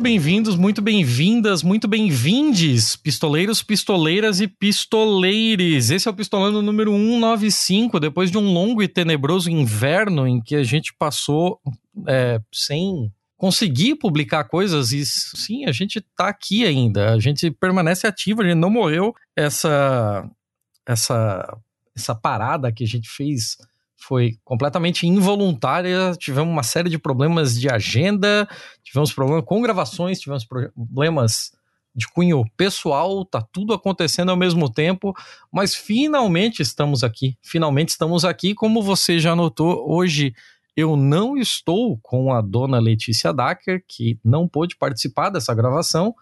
muito bem-vindos, muito bem-vindas, muito bem-vindes, pistoleiros, pistoleiras e pistoleires. Esse é o Pistolando número 195, depois de um longo e tenebroso inverno em que a gente passou é, sem conseguir publicar coisas e sim, a gente tá aqui ainda, a gente permanece ativo, a gente não morreu. Essa essa essa parada que a gente fez foi completamente involuntária. Tivemos uma série de problemas de agenda, tivemos problemas com gravações, tivemos problemas de cunho pessoal, tá tudo acontecendo ao mesmo tempo, mas finalmente estamos aqui. Finalmente estamos aqui, como você já notou, hoje eu não estou com a dona Letícia Dacker, que não pôde participar dessa gravação,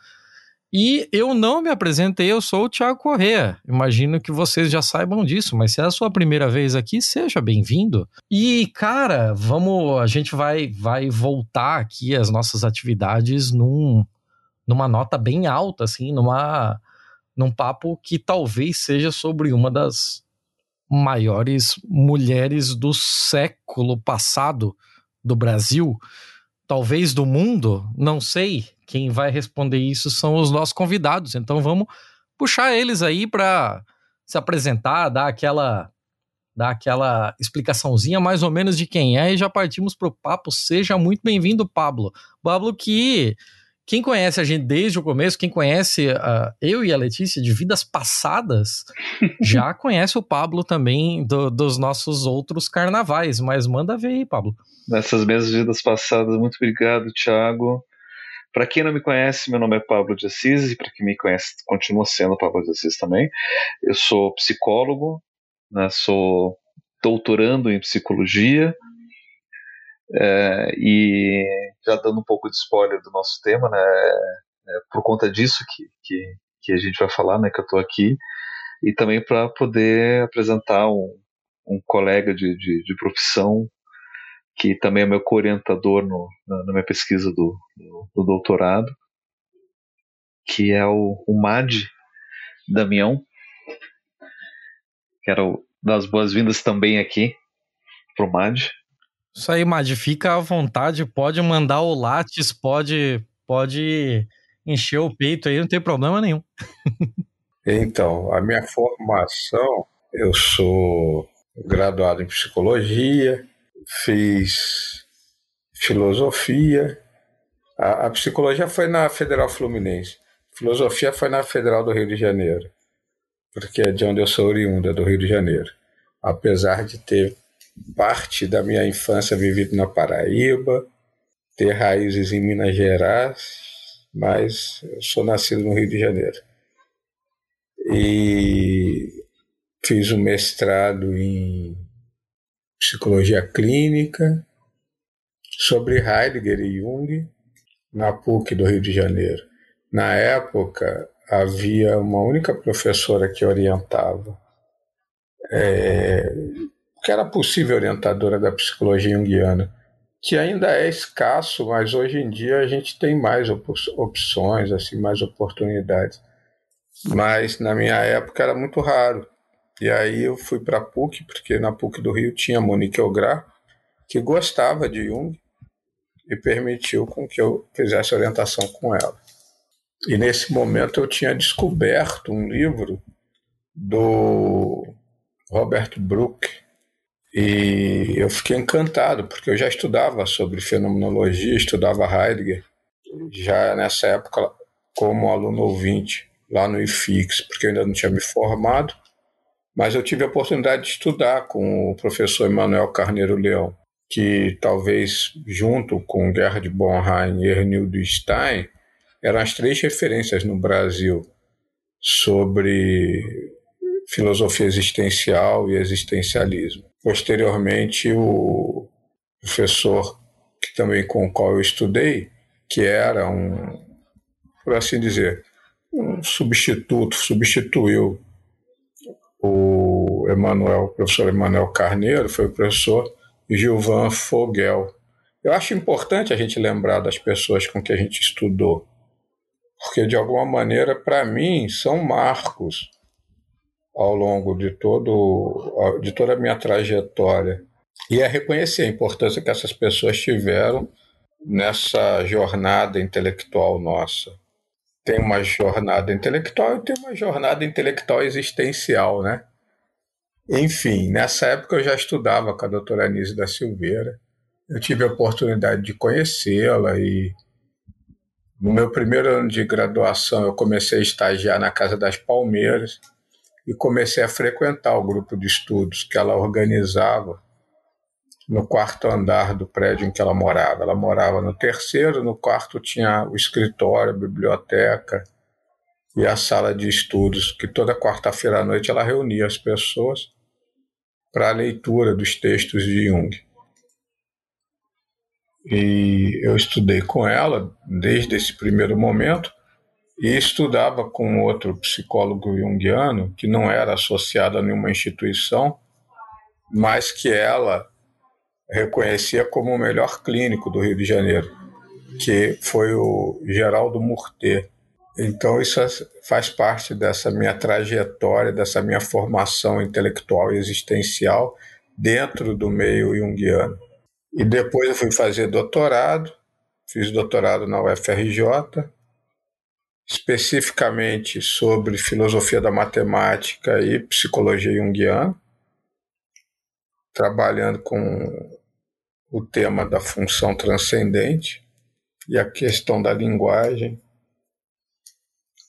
e eu não me apresentei, eu sou o Thiago Correa. Imagino que vocês já saibam disso, mas se é a sua primeira vez aqui, seja bem-vindo. E, cara, vamos, a gente vai vai voltar aqui às nossas atividades num, numa nota bem alta, assim, numa num papo que talvez seja sobre uma das maiores mulheres do século passado do Brasil, talvez do mundo, não sei quem vai responder isso são os nossos convidados. Então vamos puxar eles aí para se apresentar, dar aquela dar aquela explicaçãozinha mais ou menos de quem é e já partimos para o papo. Seja muito bem-vindo, Pablo. Pablo que quem conhece a gente desde o começo, quem conhece uh, eu e a Letícia de vidas passadas, já conhece o Pablo também do, dos nossos outros carnavais. Mas manda ver aí, Pablo. Nessas mesmas vidas passadas, muito obrigado, Thiago. Para quem não me conhece, meu nome é Pablo de Assis, e para quem me conhece, continua sendo Pablo de Assis também. Eu sou psicólogo, né, sou doutorando em psicologia, é, e já dando um pouco de spoiler do nosso tema, né, é por conta disso que, que, que, a gente vai falar, né, que eu estou aqui, e também para poder apresentar um, um colega de, de, de profissão que também é meu co-orientador na, na, minha pesquisa do, do, do, doutorado, que é o, o MAD Damião. Quero dar as boas-vindas também aqui pro MAD. Isso aí, Mad, fica à vontade, pode mandar o Lattes, pode, pode encher o peito aí, não tem problema nenhum. então, a minha formação, eu sou graduado em psicologia, fiz filosofia. A, a, psicologia foi na Federal Fluminense. Filosofia foi na Federal do Rio de Janeiro, porque é de onde eu sou oriunda, do Rio de Janeiro. Apesar de ter parte da minha infância vivido na Paraíba, ter raízes em Minas Gerais, mas eu sou nascido no Rio de Janeiro. E fiz um mestrado em psicologia clínica, sobre Heidegger e Jung, na PUC do Rio de Janeiro. Na época, havia uma única professora que orientava, é, que era possível orientadora da psicologia junguiana, que ainda é escasso, mas hoje em dia a gente tem mais opções, assim, mais oportunidades. Mas na minha época era muito raro. E aí eu fui para a PUC, porque na PUC do Rio tinha Monique Ograr, que gostava de Jung e permitiu com que eu fizesse orientação com ela. E nesse momento eu tinha descoberto um livro do Robert Brooke e eu fiquei encantado, porque eu já estudava sobre fenomenologia, estudava Heidegger, já nessa época como aluno ouvinte lá no IFIX, porque eu ainda não tinha me formado mas eu tive a oportunidade de estudar com o professor Emanuel Carneiro Leão, que talvez junto com Gerhard Bonheim e Ernildo Stein eram as três referências no Brasil sobre filosofia existencial e existencialismo. Posteriormente, o professor que também com o qual eu estudei, que era um, por assim dizer, um substituto, substituiu o Emanuel, o professor Emanuel Carneiro, foi o professor Gilvan Fogel. Eu acho importante a gente lembrar das pessoas com que a gente estudou, porque de alguma maneira, para mim, são marcos ao longo de todo de toda a minha trajetória. E é reconhecer a importância que essas pessoas tiveram nessa jornada intelectual nossa. Tem uma jornada intelectual e tem uma jornada intelectual existencial, né? Enfim, nessa época eu já estudava com a doutora Anise da Silveira. Eu tive a oportunidade de conhecê-la e no meu primeiro ano de graduação eu comecei a estagiar na Casa das Palmeiras e comecei a frequentar o grupo de estudos que ela organizava no quarto andar do prédio em que ela morava. Ela morava no terceiro, no quarto tinha o escritório, a biblioteca e a sala de estudos, que toda quarta-feira à noite ela reunia as pessoas para a leitura dos textos de Jung. E eu estudei com ela desde esse primeiro momento e estudava com outro psicólogo junguiano que não era associado a nenhuma instituição, mas que ela reconhecia como o melhor clínico do Rio de Janeiro, que foi o Geraldo Murter. Então isso faz parte dessa minha trajetória, dessa minha formação intelectual e existencial dentro do meio junguiano. E depois eu fui fazer doutorado, fiz doutorado na UFRJ, especificamente sobre filosofia da matemática e psicologia junguiana, trabalhando com o tema da função transcendente e a questão da linguagem.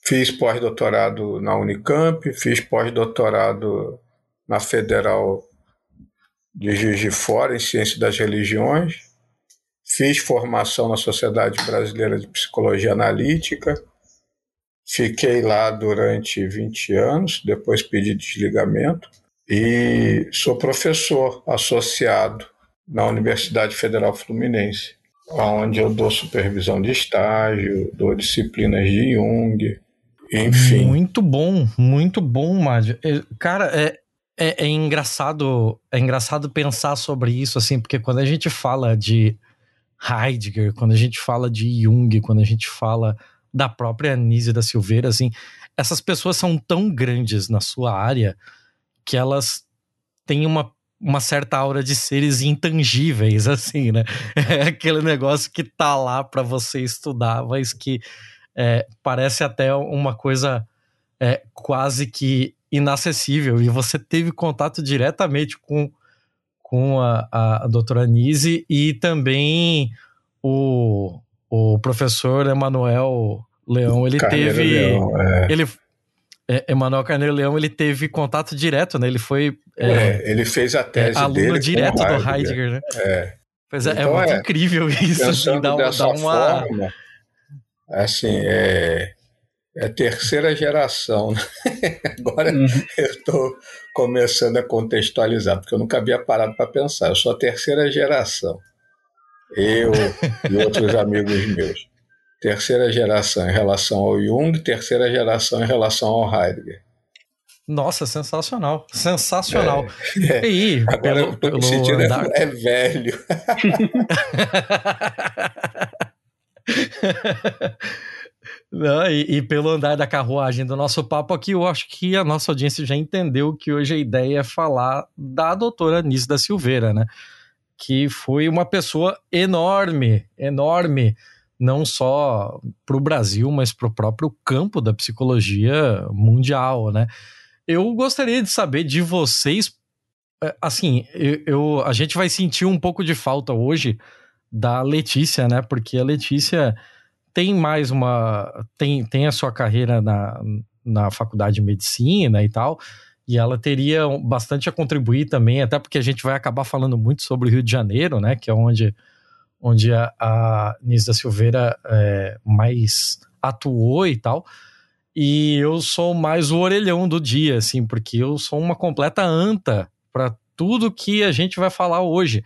Fiz pós-doutorado na Unicamp, fiz pós-doutorado na Federal de Juiz de Fora em Ciência das Religiões, fiz formação na Sociedade Brasileira de Psicologia Analítica, fiquei lá durante 20 anos, depois pedi desligamento e sou professor associado na Universidade Federal Fluminense, onde eu dou supervisão de estágio, dou disciplinas de Jung, enfim. Muito bom, muito bom, Mádio. É, cara, é, é, é, engraçado, é engraçado pensar sobre isso, assim, porque quando a gente fala de Heidegger, quando a gente fala de Jung, quando a gente fala da própria Anísia da Silveira, assim, essas pessoas são tão grandes na sua área que elas têm uma uma certa aura de seres intangíveis, assim, né? É aquele negócio que tá lá para você estudar, mas que é, parece até uma coisa é, quase que inacessível. E você teve contato diretamente com, com a, a, a doutora Nise e também o, o professor Emanuel Leão, ele Carneiro teve. Leão, é. Ele, é, Emanuel Carneiro Leão ele teve contato direto, né? Ele foi. É, é ele fez a tese é, aluno direto do Heidegger, né? É. Pois é, é então, é muito incrível isso, assim, dá, dá uma. Forma, assim, é, é terceira geração. Né? Agora uhum. eu estou começando a contextualizar, porque eu nunca havia parado para pensar. Eu sou a terceira geração. Eu e outros amigos meus terceira geração em relação ao Jung, terceira geração em relação ao Heidegger. Nossa, sensacional. Sensacional. É, é. E aí, Agora pelo, eu tô me sentindo andar... é velho. Não, e, e, pelo andar da carruagem do nosso papo aqui, eu acho que a nossa audiência já entendeu que hoje a ideia é falar da doutora Anísio da Silveira, né? Que foi uma pessoa enorme, enorme não só para o Brasil, mas para o próprio campo da psicologia mundial, né? Eu gostaria de saber de vocês, é, assim, eu, eu, a gente vai sentir um pouco de falta hoje da Letícia, né? Porque a Letícia tem mais uma, tem, tem a sua carreira na, na faculdade de medicina e tal, e ela teria bastante a contribuir também, até porque a gente vai acabar falando muito sobre o Rio de Janeiro, né? Que é onde onde a, a Silveira é, mais atuou e tal. E eu sou mais o orelhão do dia, assim, porque eu sou uma completa anta para tudo que a gente vai falar hoje.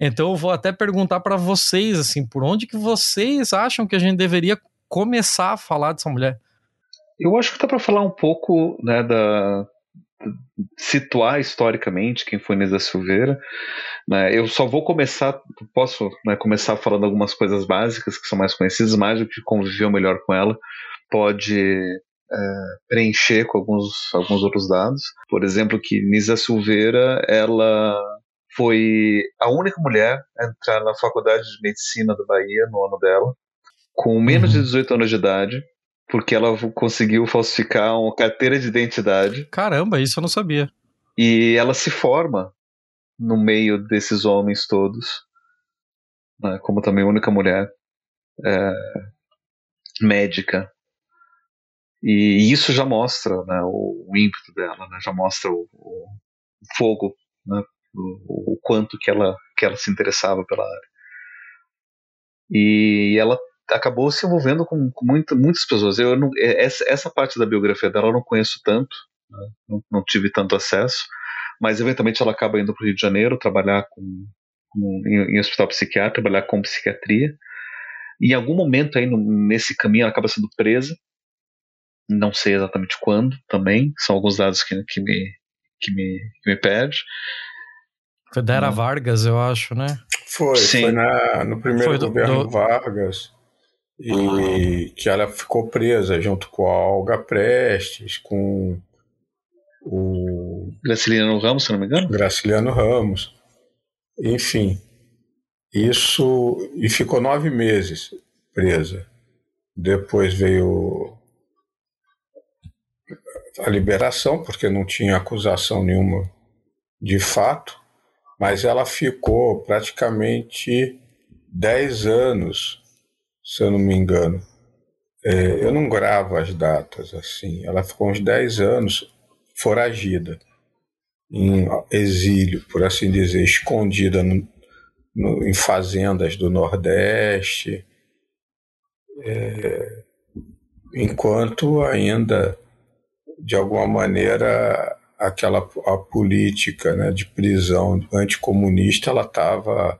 Então eu vou até perguntar para vocês, assim, por onde que vocês acham que a gente deveria começar a falar dessa mulher? Eu acho que dá para falar um pouco né, da, situar historicamente quem foi Nisa Silveira. Né? Eu só vou começar, posso né, começar falando algumas coisas básicas que são mais conhecidas, mais do que conviveu melhor com ela pode é, preencher com alguns, alguns outros dados. Por exemplo, que Nisa Silveira ela foi a única mulher a entrar na faculdade de medicina da Bahia no ano dela, com menos uhum. de 18 anos de idade, porque ela conseguiu falsificar uma carteira de identidade. Caramba, isso eu não sabia. E ela se forma no meio desses homens todos, né, como também única mulher é, médica. E isso já mostra né, o, o, ímpeto dela, né, já mostra o, o fogo, né, o, o, quanto que ela, que ela se interessava pela área. E ela acabou se envolvendo com, com muita, muitas pessoas. Eu não, é, essa, essa, parte da biografia dela eu não conheço tanto, né? não, não, tive tanto acesso, mas eventualmente ela acaba indo para o Rio de Janeiro trabalhar com, com em, em, hospital psiquiátrico, trabalhar com psiquiatria. E em algum momento aí no, nesse caminho ela acaba sendo presa, não sei exatamente quando também, são alguns dados que, que, me, que, me, que me perde. Foi da Era hum. Vargas, eu acho, né? Foi, Sim. foi na, no primeiro foi do, governo do... Vargas e que ela ficou presa junto com a Olga Prestes, com o Graciliano Ramos, se não me engano. Graciliano Ramos. Enfim, isso e ficou nove meses presa. Depois veio a liberação, porque não tinha acusação nenhuma de fato, mas ela ficou praticamente dez anos se eu não me engano. É, eu não gravo as datas assim. Ela ficou uns 10 anos foragida, em exílio, por assim dizer, escondida no, no, em fazendas do Nordeste, é, enquanto ainda, de alguma maneira, aquela a política né, de prisão anticomunista ela estava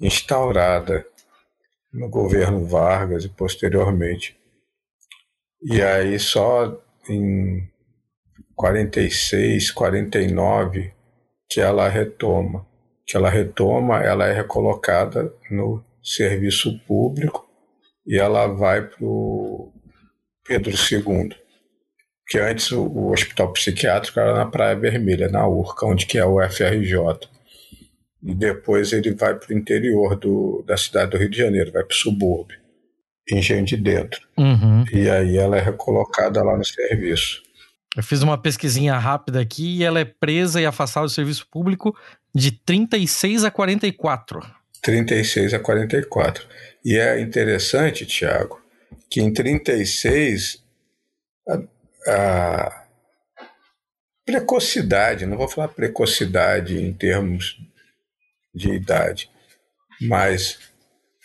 instaurada no governo Vargas e posteriormente. E aí só em 46, 49 que ela retoma. Que ela retoma, ela é recolocada no serviço público e ela vai para o Pedro II. Que antes o, hospital psiquiátrico era na Praia Vermelha, na URCA, onde que é o FRJ e depois ele vai para o interior do, da cidade do Rio de Janeiro, vai para o subúrbio, Engenho de Dentro. Uhum. E aí ela é recolocada lá no serviço. Eu fiz uma pesquisinha rápida aqui e ela é presa e afastada do serviço público de 36 a 44. 36 a 44. E é interessante, Tiago, que em 36 a, a precocidade, não vou falar precocidade em termos de idade. Mas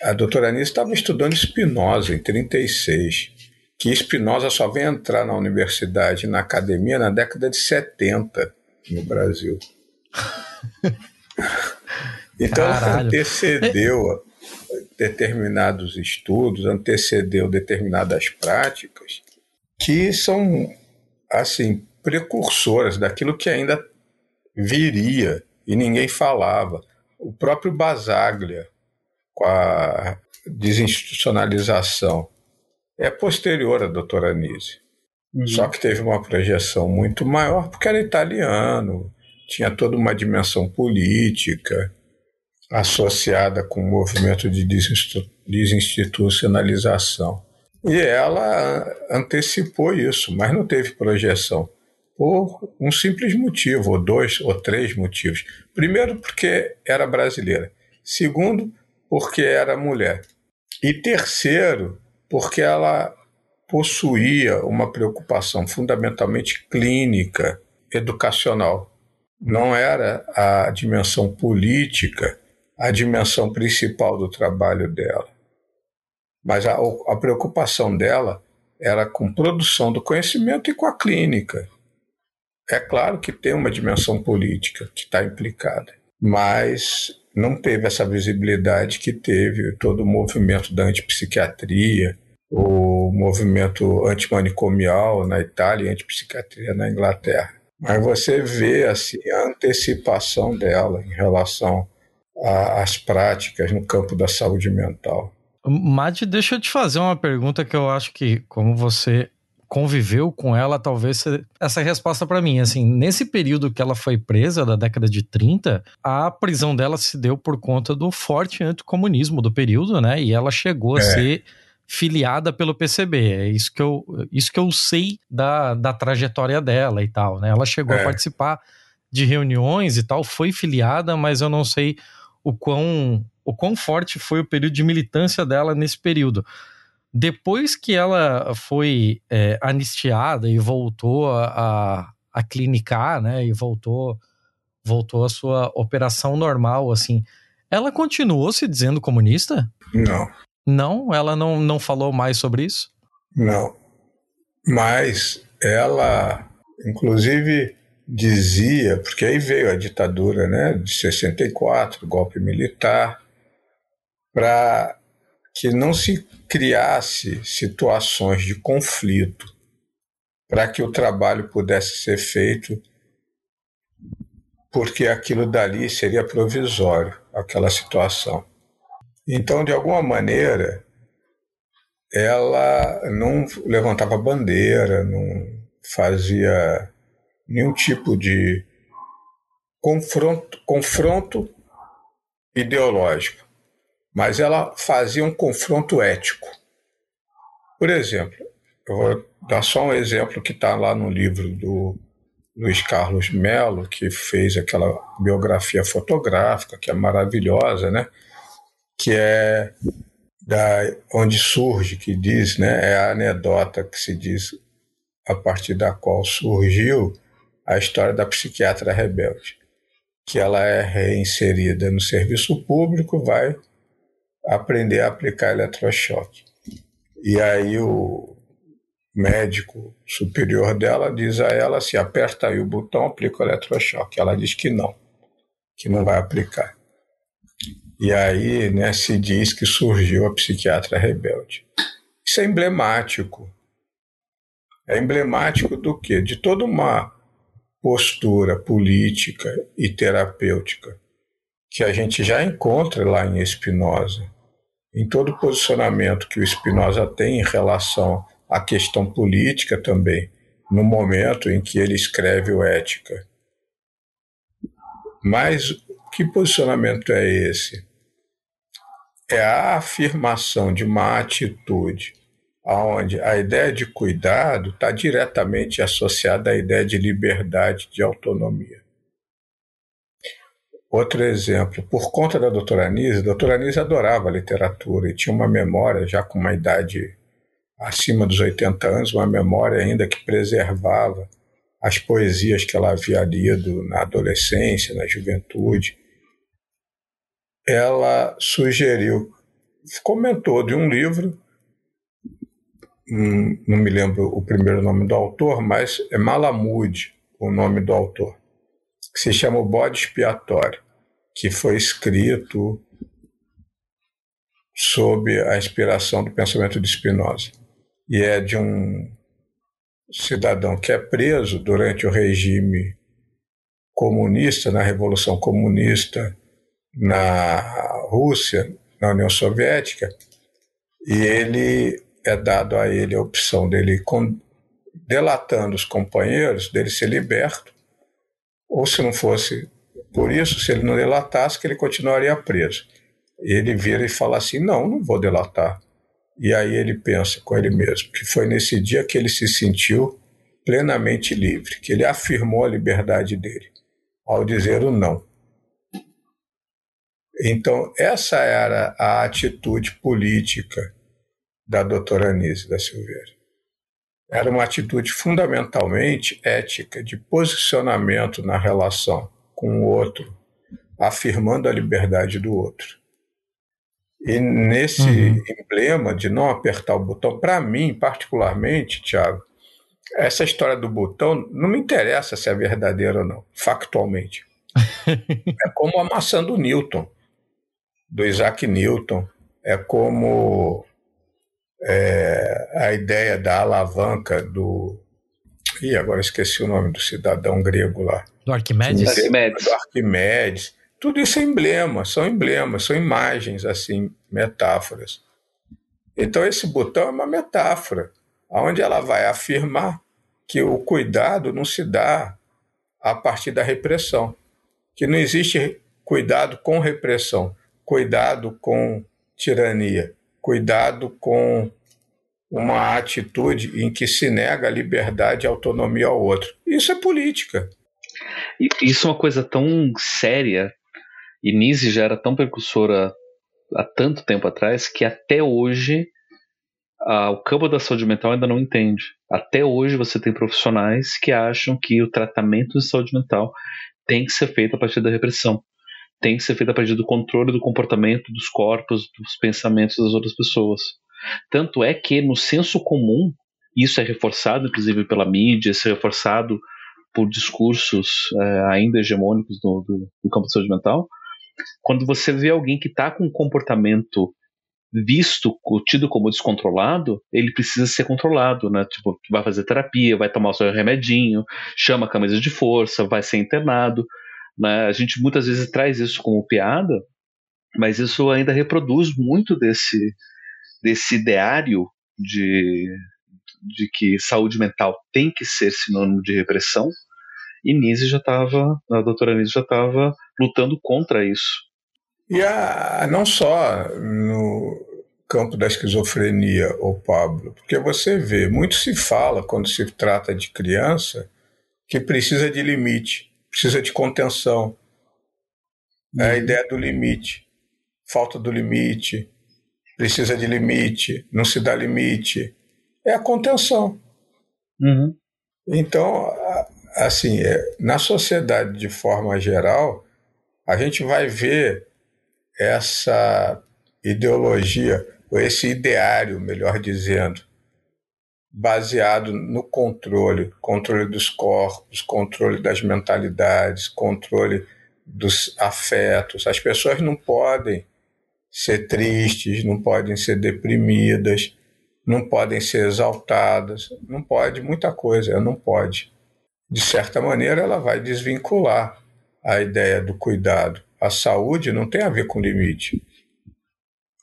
a doutora Anísia estava estudando Spinoza em 36, que Spinoza só vem entrar na universidade, na academia, na década de 70 no Brasil. então Caralho. antecedeu determinados estudos, antecedeu determinadas práticas que são assim precursoras daquilo que ainda viria e ninguém falava o próprio Basaglia, com a desinstitucionalização, é posterior à doutora Anise. Uhum. Só que teve uma projeção muito maior, porque era italiano, tinha toda uma dimensão política associada com o movimento de desinstitucionalização. E ela antecipou isso, mas não teve projeção por um simples motivo, ou dois ou três motivos. Primeiro, porque era brasileira. Segundo, porque era mulher. E terceiro, porque ela possuía uma preocupação fundamentalmente clínica, educacional. Não era a dimensão política a dimensão principal do trabalho dela. Mas a, a preocupação dela era com produção do conhecimento e com a clínica. É claro que tem uma dimensão política que está implicada, mas não teve essa visibilidade que teve todo o movimento da antipsiquiatria, o movimento antimanicomial na Itália e antipsiquiatria na Inglaterra. Mas você vê assim, a antecipação dela em relação às práticas no campo da saúde mental. Mate, deixa eu te fazer uma pergunta que eu acho que, como você conviveu com ela, talvez essa resposta para mim, assim, nesse período que ela foi presa, da década de 30, a prisão dela se deu por conta do forte anticomunismo do período, né? E ela chegou é. a ser filiada pelo PCB. É isso que eu, isso que eu sei da, da trajetória dela e tal, né? Ela chegou é. a participar de reuniões e tal, foi filiada, mas eu não sei o quão, o quão forte foi o período de militância dela nesse período. Depois que ela foi é, anistiada e voltou a, a, clinicar, né, e voltou voltou à sua operação normal, assim, ela continuou se dizendo comunista? Não. Não? Ela não, não falou mais sobre isso? Não. Mas ela, inclusive, dizia, porque aí veio a ditadura né, de 64, golpe militar, para que não se criasse situações de conflito, para que o trabalho pudesse ser feito, porque aquilo dali seria provisório, aquela situação. Então, de alguma maneira, ela não levantava bandeira, não fazia nenhum tipo de confronto, confronto ideológico, mas ela fazia um confronto ético. Por exemplo, eu vou dar só um exemplo que está lá no livro do Luiz Carlos Melo, que fez aquela biografia fotográfica, que é maravilhosa, né? que é da onde surge, que diz, né? é a anedota que se diz a partir da qual surgiu a história da psiquiatra rebelde, que ela é reinserida no serviço público, vai aprender a aplicar eletrochoque. E aí o médico superior dela diz a ela se assim, aperta aí o botão, aplica o eletrochoque. Ela diz que não, que não vai aplicar. E aí né, se diz que surgiu a psiquiatra rebelde. Isso é emblemático. É emblemático do quê? De toda uma postura política e terapêutica que a gente já encontra lá em Spinoza. Em todo posicionamento que o Spinoza tem em relação à questão política também, no momento em que ele escreve o Ética. Mas que posicionamento é esse? É a afirmação de uma atitude onde a ideia de cuidado está diretamente associada à ideia de liberdade, de autonomia. Outro exemplo, por conta da doutora Anise, a doutora Anise adorava literatura e tinha uma memória, já com uma idade acima dos 80 anos, uma memória ainda que preservava as poesias que ela havia lido na adolescência, na juventude. Ela sugeriu, comentou de um livro não me lembro o primeiro nome do autor, mas é Malamud o nome do autor, que se chama O Bode Expiatório, que foi escrito sob a inspiração do pensamento de Spinoza. E é de um cidadão que é preso durante o regime comunista, na Revolução Comunista na Rússia, na União Soviética, e ele é dado a ele a opção dele, delatando os companheiros, dele ser liberto, ou se não fosse por isso, se ele não delatasse, que ele continuaria preso. Ele vira e fala assim: não, não vou delatar. E aí ele pensa com ele mesmo que foi nesse dia que ele se sentiu plenamente livre, que ele afirmou a liberdade dele ao dizer o não. Então, essa era a atitude política da doutora Anise da Silveira. Era uma atitude fundamentalmente ética, de posicionamento na relação com o outro, afirmando a liberdade do outro. E nesse uhum. emblema de não apertar o botão, para mim, particularmente, Tiago, essa história do botão não me interessa se é verdadeira ou não, factualmente. é como a maçã do Newton, do Isaac Newton. É como é, a ideia da alavanca do. Ih, agora esqueci o nome do cidadão grego lá. Do Arquimedes? Arquimedes. Do Arquimedes. Tudo isso é emblema, são emblemas, são imagens, assim, metáforas. Então esse botão é uma metáfora. onde ela vai afirmar que o cuidado não se dá a partir da repressão, que não existe cuidado com repressão, cuidado com tirania, cuidado com uma atitude em que se nega a liberdade e a autonomia ao outro. Isso é política. Isso é uma coisa tão séria, e Nise já era tão precursora há tanto tempo atrás, que até hoje ah, o campo da saúde mental ainda não entende. Até hoje você tem profissionais que acham que o tratamento de saúde mental tem que ser feito a partir da repressão. Tem que ser feito a partir do controle do comportamento, dos corpos, dos pensamentos das outras pessoas. Tanto é que no senso comum, isso é reforçado inclusive pela mídia, isso é reforçado por discursos é, ainda hegemônicos do, do, do campo da saúde mental. Quando você vê alguém que está com um comportamento visto, tido como descontrolado, ele precisa ser controlado, né? Tipo, vai fazer terapia, vai tomar o seu remedinho, chama a camisa de força, vai ser internado. Né? A gente muitas vezes traz isso como piada, mas isso ainda reproduz muito desse, desse ideário de, de que saúde mental tem que ser sinônimo de repressão. E Nise já estava, a doutora Nise já estava lutando contra isso. E a, não só no campo da esquizofrenia, o Pablo, porque você vê, muito se fala quando se trata de criança que precisa de limite, precisa de contenção. É a uhum. ideia do limite, falta do limite, precisa de limite, não se dá limite. É a contenção. Uhum. Então, assim, é, na sociedade de forma geral, a gente vai ver essa ideologia, ou esse ideário, melhor dizendo, baseado no controle, controle dos corpos, controle das mentalidades, controle dos afetos. As pessoas não podem ser tristes, não podem ser deprimidas, não podem ser exaltadas, não pode muita coisa, não pode. De certa maneira, ela vai desvincular a ideia do cuidado a saúde não tem a ver com limite.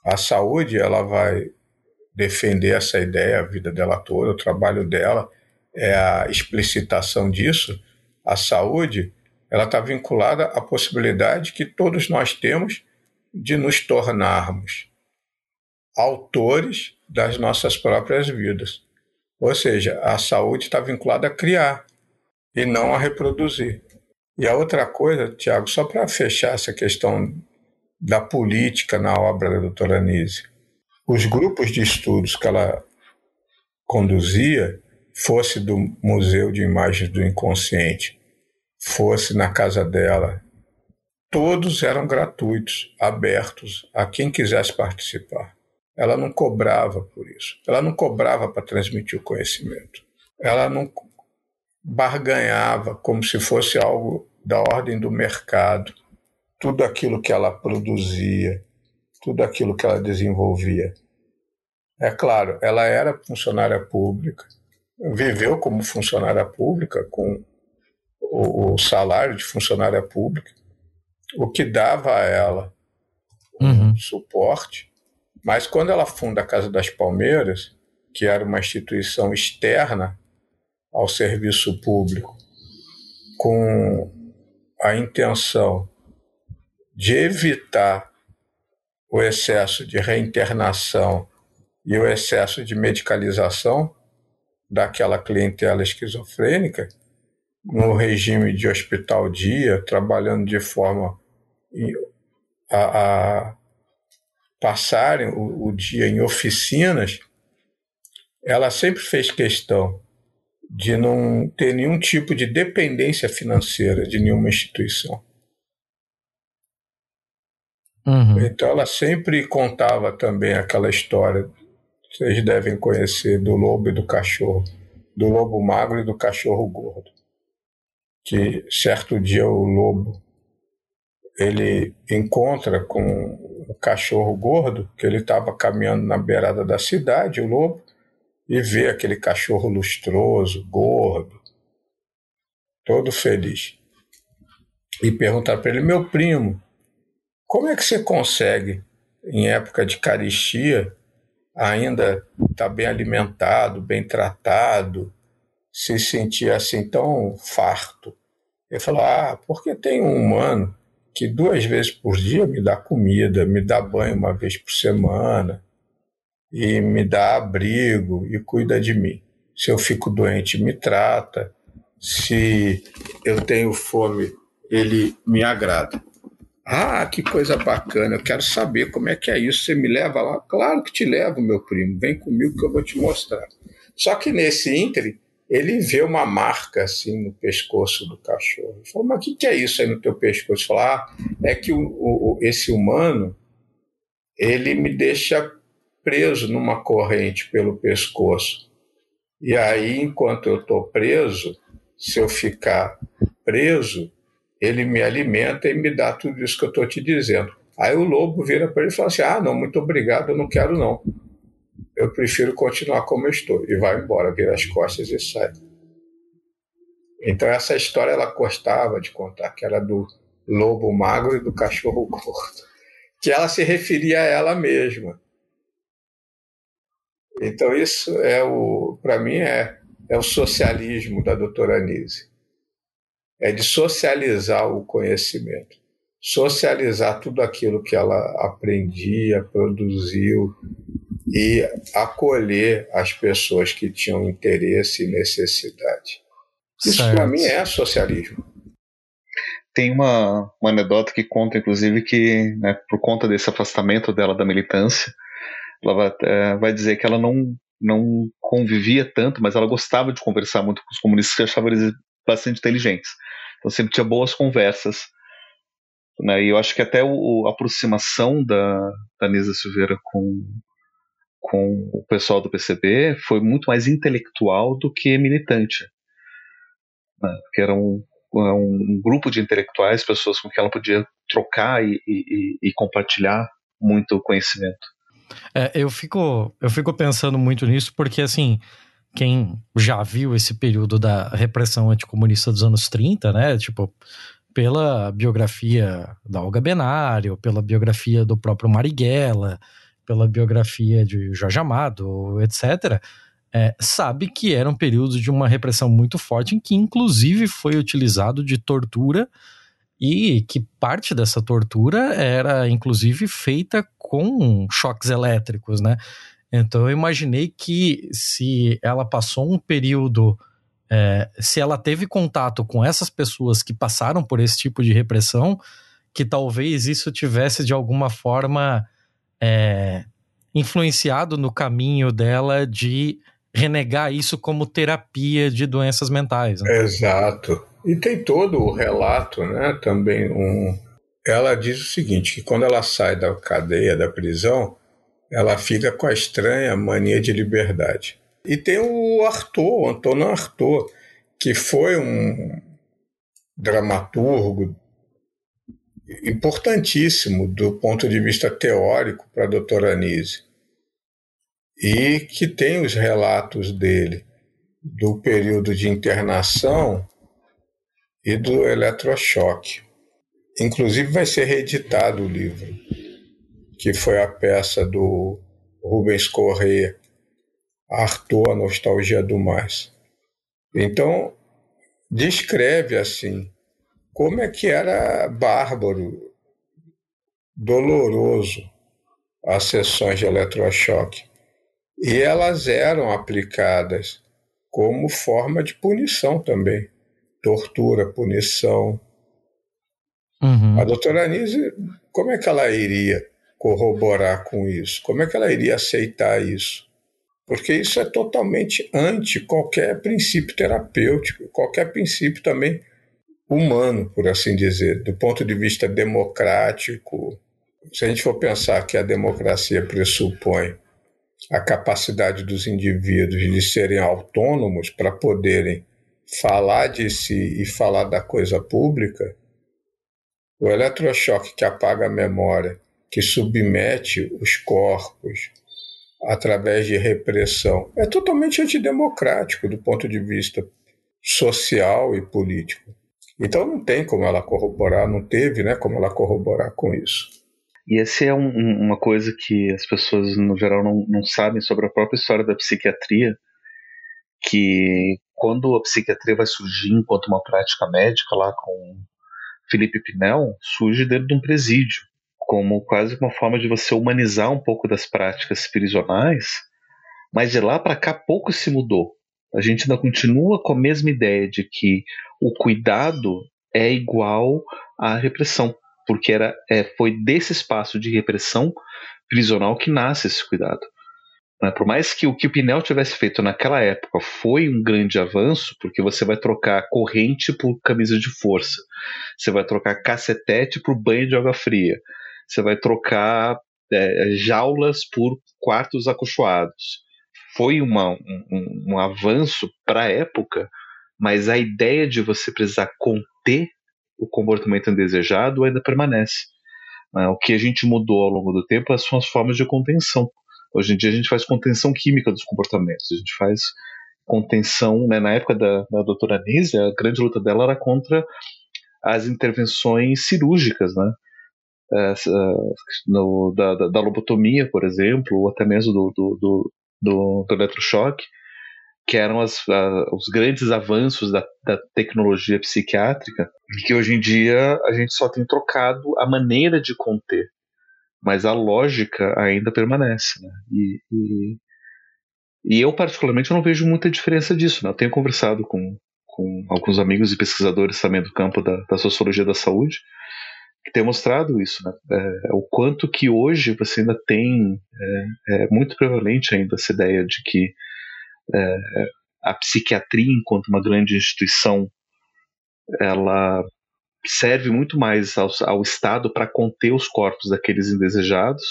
A saúde, ela vai defender essa ideia a vida dela toda, o trabalho dela é a explicitação disso. A saúde, ela está vinculada à possibilidade que todos nós temos de nos tornarmos autores das nossas próprias vidas. Ou seja, a saúde está vinculada a criar e não a reproduzir. E a outra coisa, Tiago, só para fechar essa questão da política na obra da doutora Anise, os grupos de estudos que ela conduzia, fosse do Museu de Imagens do Inconsciente, fosse na casa dela, todos eram gratuitos, abertos a quem quisesse participar. Ela não cobrava por isso. Ela não cobrava para transmitir o conhecimento. Ela não barganhava como se fosse algo da ordem do mercado, tudo aquilo que ela produzia, tudo aquilo que ela desenvolvia. É claro, ela era funcionária pública, viveu como funcionária pública, com o, salário de funcionária pública, o que dava a ela um uhum. suporte. Mas quando ela funda a Casa das Palmeiras, que era uma instituição externa ao serviço público, com a intenção de evitar o excesso de reinternação e o excesso de medicalização daquela clientela esquizofrênica, no regime de hospital dia, trabalhando de forma a, a passarem o, o dia em oficinas, ela sempre fez questão de não ter nenhum tipo de dependência financeira de nenhuma instituição. Uhum. Então ela sempre contava também aquela história, vocês devem conhecer, do lobo e do cachorro, do lobo magro e do cachorro gordo. Que certo dia o lobo ele encontra com o cachorro gordo, que ele estava caminhando na beirada da cidade, o lobo, e ver aquele cachorro lustroso, gordo, todo feliz. E perguntar para ele: meu primo, como é que você consegue, em época de caristia, ainda está bem alimentado, bem tratado, se sentia assim tão farto. Ele falou: Ah, porque tem um humano que duas vezes por dia me dá comida, me dá banho uma vez por semana, e me dá abrigo e cuida de mim. Se eu fico doente, me trata. Se eu tenho fome, ele me agrada. Ah, que coisa bacana, eu quero saber como é que é isso. Você me leva lá? Claro que te levo, meu primo, vem comigo que eu vou te mostrar. Só que nesse ínterim, ele vê uma marca assim no pescoço do cachorro. Ele falou, mas o que, que é isso aí no teu pescoço? Falou, ah, é que o, o, esse humano, ele me deixa preso numa corrente pelo pescoço. E aí, enquanto eu estou preso, se eu ficar preso, ele me alimenta e me dá tudo isso que eu estou te dizendo. Aí o lobo vira para ele e fala assim: Ah, não, muito obrigado, eu não quero não. Eu prefiro continuar como eu estou. E vai embora, vira as costas e sai. Então essa história ela gostava de contar, que era do lobo magro e do cachorro gordo, que ela se referia a ela mesma. Então isso é o, para mim é, é o socialismo da doutora Anise é de socializar o conhecimento, socializar tudo aquilo que ela aprendia, produziu e acolher as pessoas que tinham interesse e necessidade. Isso para mim é socialismo. Tem uma, uma anedota que conta, inclusive, que né, por conta desse afastamento dela da militância, ela vai, é, vai dizer que ela não, não convivia tanto, mas ela gostava de conversar muito com os comunistas, que achava eles bastante inteligentes. Então sempre tinha boas conversas. Né? E eu acho que até o, a aproximação da, da Nisa Silveira com, com o pessoal do PCB foi muito mais intelectual do que militante. Né? Porque era um, um grupo de intelectuais, pessoas com quem ela podia trocar e, e, e compartilhar muito conhecimento. É, eu fico eu fico pensando muito nisso porque assim quem já viu esse período da repressão anticomunista dos anos 30, né? Tipo, pela biografia da Olga Benário, pela biografia do próprio Marighella, pela biografia de Jorge Amado, etc., é, sabe que era um período de uma repressão muito forte, em que inclusive foi utilizado de tortura e que parte dessa tortura era inclusive feita com choques elétricos, né? Então eu imaginei que se ela passou um período, é, se ela teve contato com essas pessoas que passaram por esse tipo de repressão, que talvez isso tivesse de alguma forma é, influenciado no caminho dela de renegar isso como terapia de doenças mentais. Né? Exato. E tem todo o relato, né? Também um. Ela diz o seguinte: que quando ela sai da cadeia, da prisão, ela fica com a estranha mania de liberdade. E tem o Arthur, o Antônio Arthur, que foi um dramaturgo importantíssimo do ponto de vista teórico para a doutora Anise. E que tem os relatos dele do período de internação e do eletrochoque. Inclusive vai ser reeditado o livro que foi a peça do Rubens Corrêa, Arthur, a Nostalgia do Mais. Então, descreve assim como é que era bárbaro, doloroso as sessões de eletrochoque. E elas eram aplicadas como forma de punição também. Tortura, punição. Uhum. A doutora Anise, como é que ela iria corroborar com isso? Como é que ela iria aceitar isso? Porque isso é totalmente anti qualquer princípio terapêutico, qualquer princípio também humano, por assim dizer, do ponto de vista democrático. Se a gente for pensar que a democracia pressupõe a capacidade dos indivíduos de serem autônomos para poderem falar de si e falar da coisa pública, o eletrochoque que apaga a memória que submete os corpos através de repressão é totalmente antidemocrático do ponto de vista social e político. Então não tem como ela corroborar, não teve né, como ela corroborar com isso. E essa é um, uma coisa que as pessoas, no geral, não, não sabem sobre a própria história da psiquiatria, que quando a psiquiatria vai surgir enquanto uma prática médica lá com Felipe Pinel, surge dentro de um presídio, como quase uma forma de você humanizar um pouco das práticas prisionais, mas de lá para cá pouco se mudou. A gente ainda continua com a mesma ideia de que o cuidado é igual à repressão, porque era, é, foi desse espaço de repressão prisional que nasce esse cuidado. Né? Por mais que o que o Pinel tivesse feito naquela época foi um grande avanço, porque você vai trocar corrente por camisa de força, você vai trocar cacetete por banho de água fria, você vai trocar é, jaulas por quartos acolchoados. Foi uma, um, um avanço para a época, mas a ideia de você precisar conter o comportamento indesejado ainda permanece. Né? O que a gente mudou ao longo do tempo são as formas de contenção. Hoje em dia a gente faz contenção química dos comportamentos, a gente faz contenção, né, na época da, da doutora Nise, a grande luta dela era contra as intervenções cirúrgicas, né, no, da, da, da, lobotomia, por exemplo, ou até mesmo do, do, do, do, do eletrochoque, que eram as, os grandes avanços da, da, tecnologia psiquiátrica, que hoje em dia a gente só tem trocado a maneira de conter mas a lógica ainda permanece. Né? E, e, e, eu, particularmente, não vejo muita diferença disso. Né? Eu tenho conversado com, com alguns amigos e pesquisadores também do campo da, da sociologia da saúde têm mostrado isso, né? É, o quanto que hoje você ainda tem é, é muito prevalente ainda essa ideia de que é, a psiquiatria enquanto uma grande instituição ela serve muito mais ao, ao Estado para conter os corpos daqueles indesejados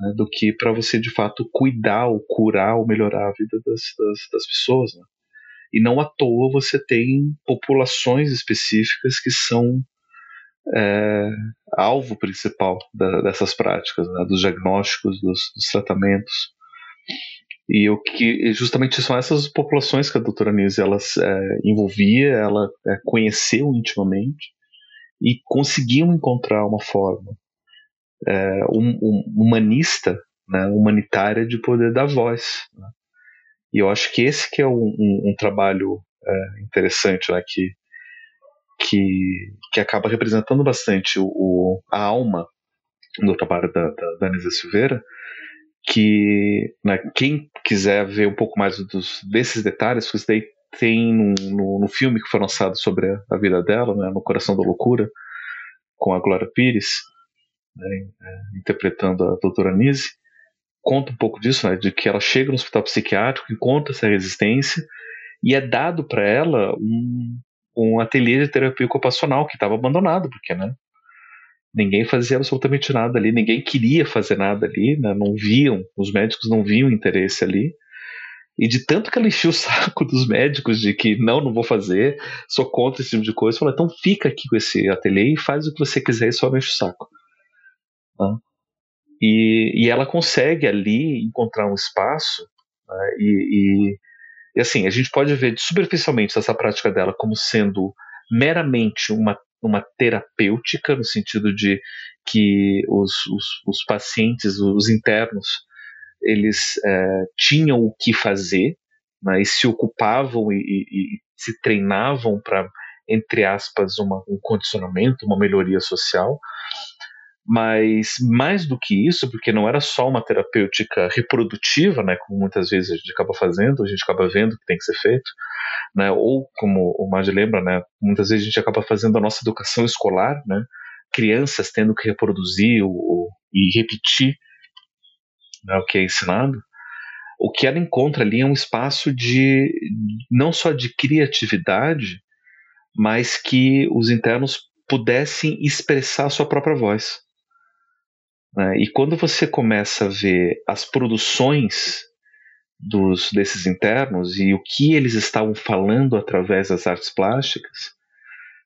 né, do que para você de fato cuidar ou curar ou melhorar a vida das, das, das pessoas. Né? E não à toa você tem populações específicas que são é, alvo principal da, dessas práticas, né, dos diagnósticos, dos, dos, tratamentos. E o que justamente são essas populações que a doutora Nise ela é, envolvia, ela é, conheceu intimamente e conseguiu encontrar uma forma é, um, um, humanista, né, humanitária de poder dar voz. Né? E eu acho que esse que é um, um trabalho é, interessante, né, que, que, que acaba representando bastante o, o a alma do trabalho da, da, da Silveira, que né, quem quiser ver um pouco mais dos, desses detalhes, isso daí tem no, no, no, filme que foi lançado sobre a, a vida dela, né, No Coração da Loucura, com a Glória Pires, né, é, interpretando a doutora Nise, conta um pouco disso, né, de que ela chega no hospital psiquiátrico, encontra essa resistência, e é dado para ela um, um ateliê de terapia ocupacional que estava abandonado, porque né, Ninguém fazia absolutamente nada ali, ninguém queria fazer nada ali, né? não viam, os médicos não viam interesse ali. E de tanto que ela enchia o saco dos médicos de que não, não vou fazer, sou contra esse tipo de coisa, falou, então fica aqui com esse ateliê e faz o que você quiser e só me enche o saco. Né? E, e ela consegue ali encontrar um espaço né? e, e, assim, a gente pode ver superficialmente essa prática dela como sendo meramente uma uma terapêutica, no sentido de que os, os, os pacientes, os internos, eles é, tinham o que fazer né, e se ocupavam e, e, e se treinavam para, entre aspas, uma, um condicionamento, uma melhoria social. Mas mais do que isso, porque não era só uma terapêutica reprodutiva, né, como muitas vezes a gente acaba fazendo, a gente acaba vendo que tem que ser feito, né? Ou como o Madi lembra, né? Muitas vezes a gente acaba fazendo a nossa educação escolar, né? Crianças tendo que reproduzir o, e repetir né, o que é ensinado. O que ela encontra ali é um espaço de não só de criatividade, mas que os internos pudessem expressar a sua própria voz. Né? E quando você começa a ver as produções dos desses internos e o que eles estavam falando através das artes plásticas,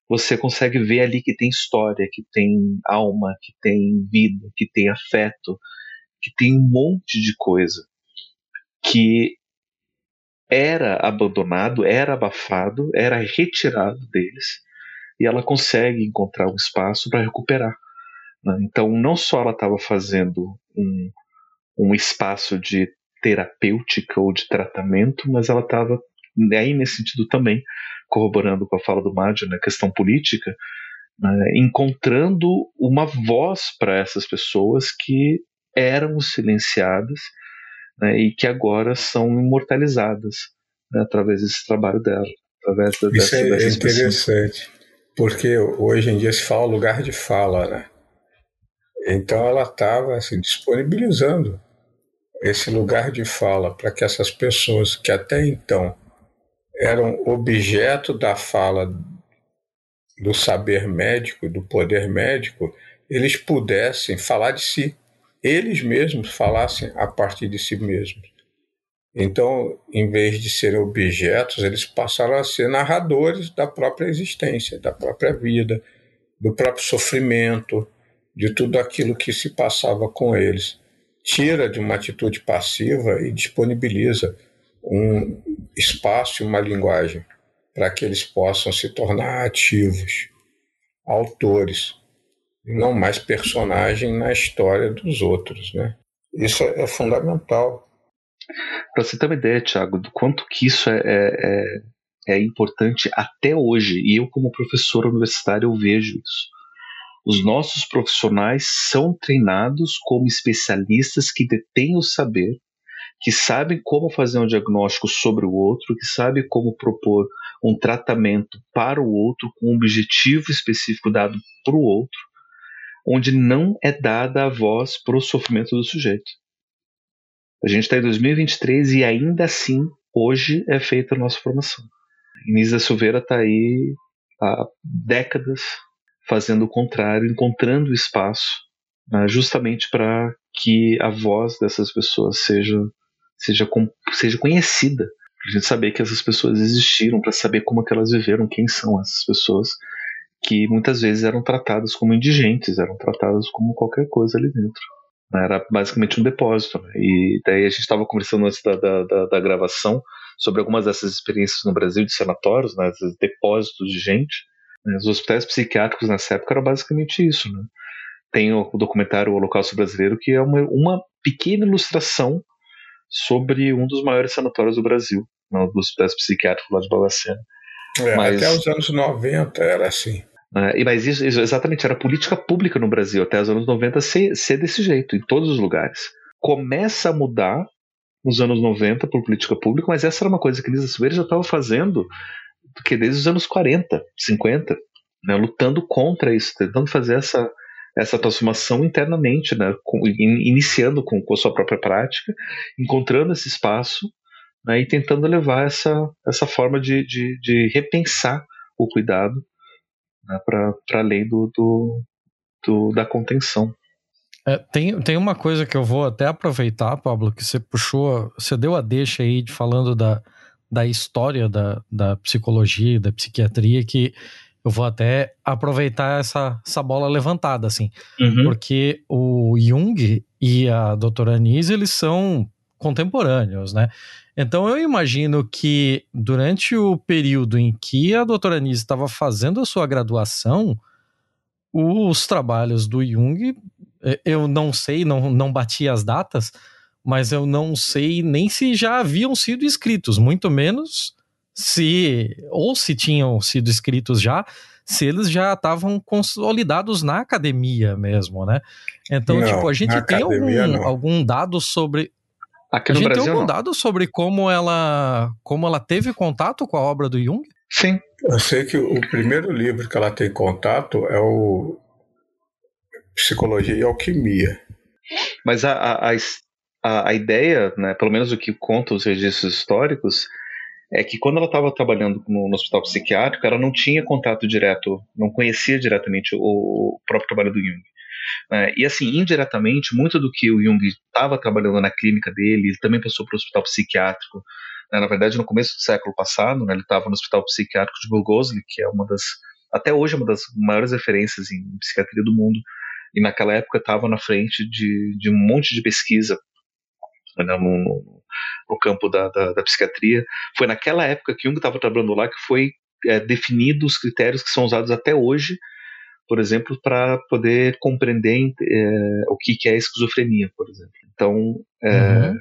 você consegue ver ali que tem história, que tem alma, que tem vida, que tem afeto, que tem um monte de coisa que era abandonado, era abafado, era retirado deles, e ela consegue encontrar um espaço para recuperar. Né? Então, não só ela estava fazendo um, um espaço de terapêutica ou de tratamento, mas ela estava aí nesse sentido também corroborando com a fala do Mádio na questão política, né, encontrando uma voz para essas pessoas que eram silenciadas né, e que agora são imortalizadas né, através desse trabalho dela. Através da, Isso dessa, é interessante, porque hoje em dia se fala lugar de fala, né? Então ela estava assim, disponibilizando esse lugar de fala para que essas pessoas que até então eram objeto da fala do saber médico, do poder médico, eles pudessem falar de si, eles mesmos falassem a partir de si mesmos. Então, em vez de serem objetos, eles passaram a ser narradores da própria existência, da própria vida, do próprio sofrimento, de tudo aquilo que se passava com eles. Tira de uma atitude passiva e disponibiliza um espaço e uma linguagem para que eles possam se tornar ativos, autores, e não mais personagem na história dos outros, né? Isso é fundamental. Para você ter uma ideia, Tiago, do quanto que isso é, é, é, é importante até hoje, e eu como professor universitário eu vejo isso. Os nossos profissionais são treinados como especialistas que detêm o saber, que sabem como fazer um diagnóstico sobre o outro, que sabem como propor um tratamento para o outro com um objetivo específico dado para o outro, onde não é dada a voz para o sofrimento do sujeito. A gente está em 2023 e ainda assim, hoje é feita a nossa formação. Inisa Silveira está aí há décadas fazendo o contrário, encontrando espaço né, justamente para que a voz dessas pessoas seja, seja, seja conhecida. Para a gente saber que essas pessoas existiram, para saber como elas viveram, quem são essas pessoas, que muitas vezes eram tratadas como indigentes, eram tratadas como qualquer coisa ali dentro. Né, era basicamente um depósito. Né? E daí a gente estava conversando antes da, da, da, da, gravação sobre algumas dessas experiências no Brasil de sanatórios, né, depósitos de gente. Né? Os hospitais psiquiátricos nessa época era basicamente isso. Né? Tem o, documentário O Holocausto Brasileiro, que é uma, uma pequena ilustração sobre um dos maiores sanatórios do Brasil, né, dos hospitais psiquiátricos lá de Barbacena. É, Mas, até os anos 90 era assim. É, mas isso, isso, exatamente era política pública no Brasil até os anos 90 ser, ser desse jeito, em todos os lugares. Começa a mudar nos anos 90 por política pública, mas essa era uma coisa que Elisa Silveira já estava fazendo que desde os anos 40, 50, né, lutando contra isso, tentando fazer essa, essa transformação internamente, né, com, in, iniciando com, com a sua própria prática, encontrando esse espaço né, e tentando levar essa, essa forma de, de, de repensar o cuidado né, para além do, do, do, da contenção. É, tem, tem uma coisa que eu vou até aproveitar, Pablo, que você puxou, você deu a deixa aí de falando da, da história da, da psicologia e da psiquiatria, que eu vou até aproveitar essa, essa bola levantada, assim, uhum. porque o Jung e a doutora Anise, eles são contemporâneos, né? Então eu imagino que durante o período em que a doutora Anise estava fazendo a sua graduação, os trabalhos do Jung, eh, eu não sei, não, não bati as datas, mas eu não sei nem se já haviam sido escritos, muito menos se, ou se tinham sido escritos já, se eles já estavam consolidados na academia mesmo, né? Então, não, tipo, a gente tem algum, algum dado sobre Aqui no a gente Brasil, tem algum não. dado sobre como ela, como ela teve contato com a obra do Jung? Sim. Eu sei que o primeiro livro que ela tem contato é o Psicologia e Alquimia. Mas a, a, a, a ideia, né, pelo menos o que conta os registros históricos, é que quando ela estava trabalhando no, no, hospital psiquiátrico, ela não tinha contato direto, não conhecia diretamente o, o próprio trabalho do Jung. É, e assim, indiretamente, muito do que o Jung estava trabalhando na clínica dele, ele também passou para o hospital psiquiátrico. Né, na verdade, no começo do século passado, né, ele estava no hospital psiquiátrico de Burgosli, que é uma das, até hoje, uma das maiores referências em psiquiatria do mundo. E naquela época estava na frente de, de um monte de pesquisa né, no, no, campo da, da, da, psiquiatria. Foi naquela época que Jung estava trabalhando lá que foi é, definido os critérios que são usados até hoje por exemplo, para poder compreender é, o que, que é esquizofrenia, por exemplo. Então, é, uhum.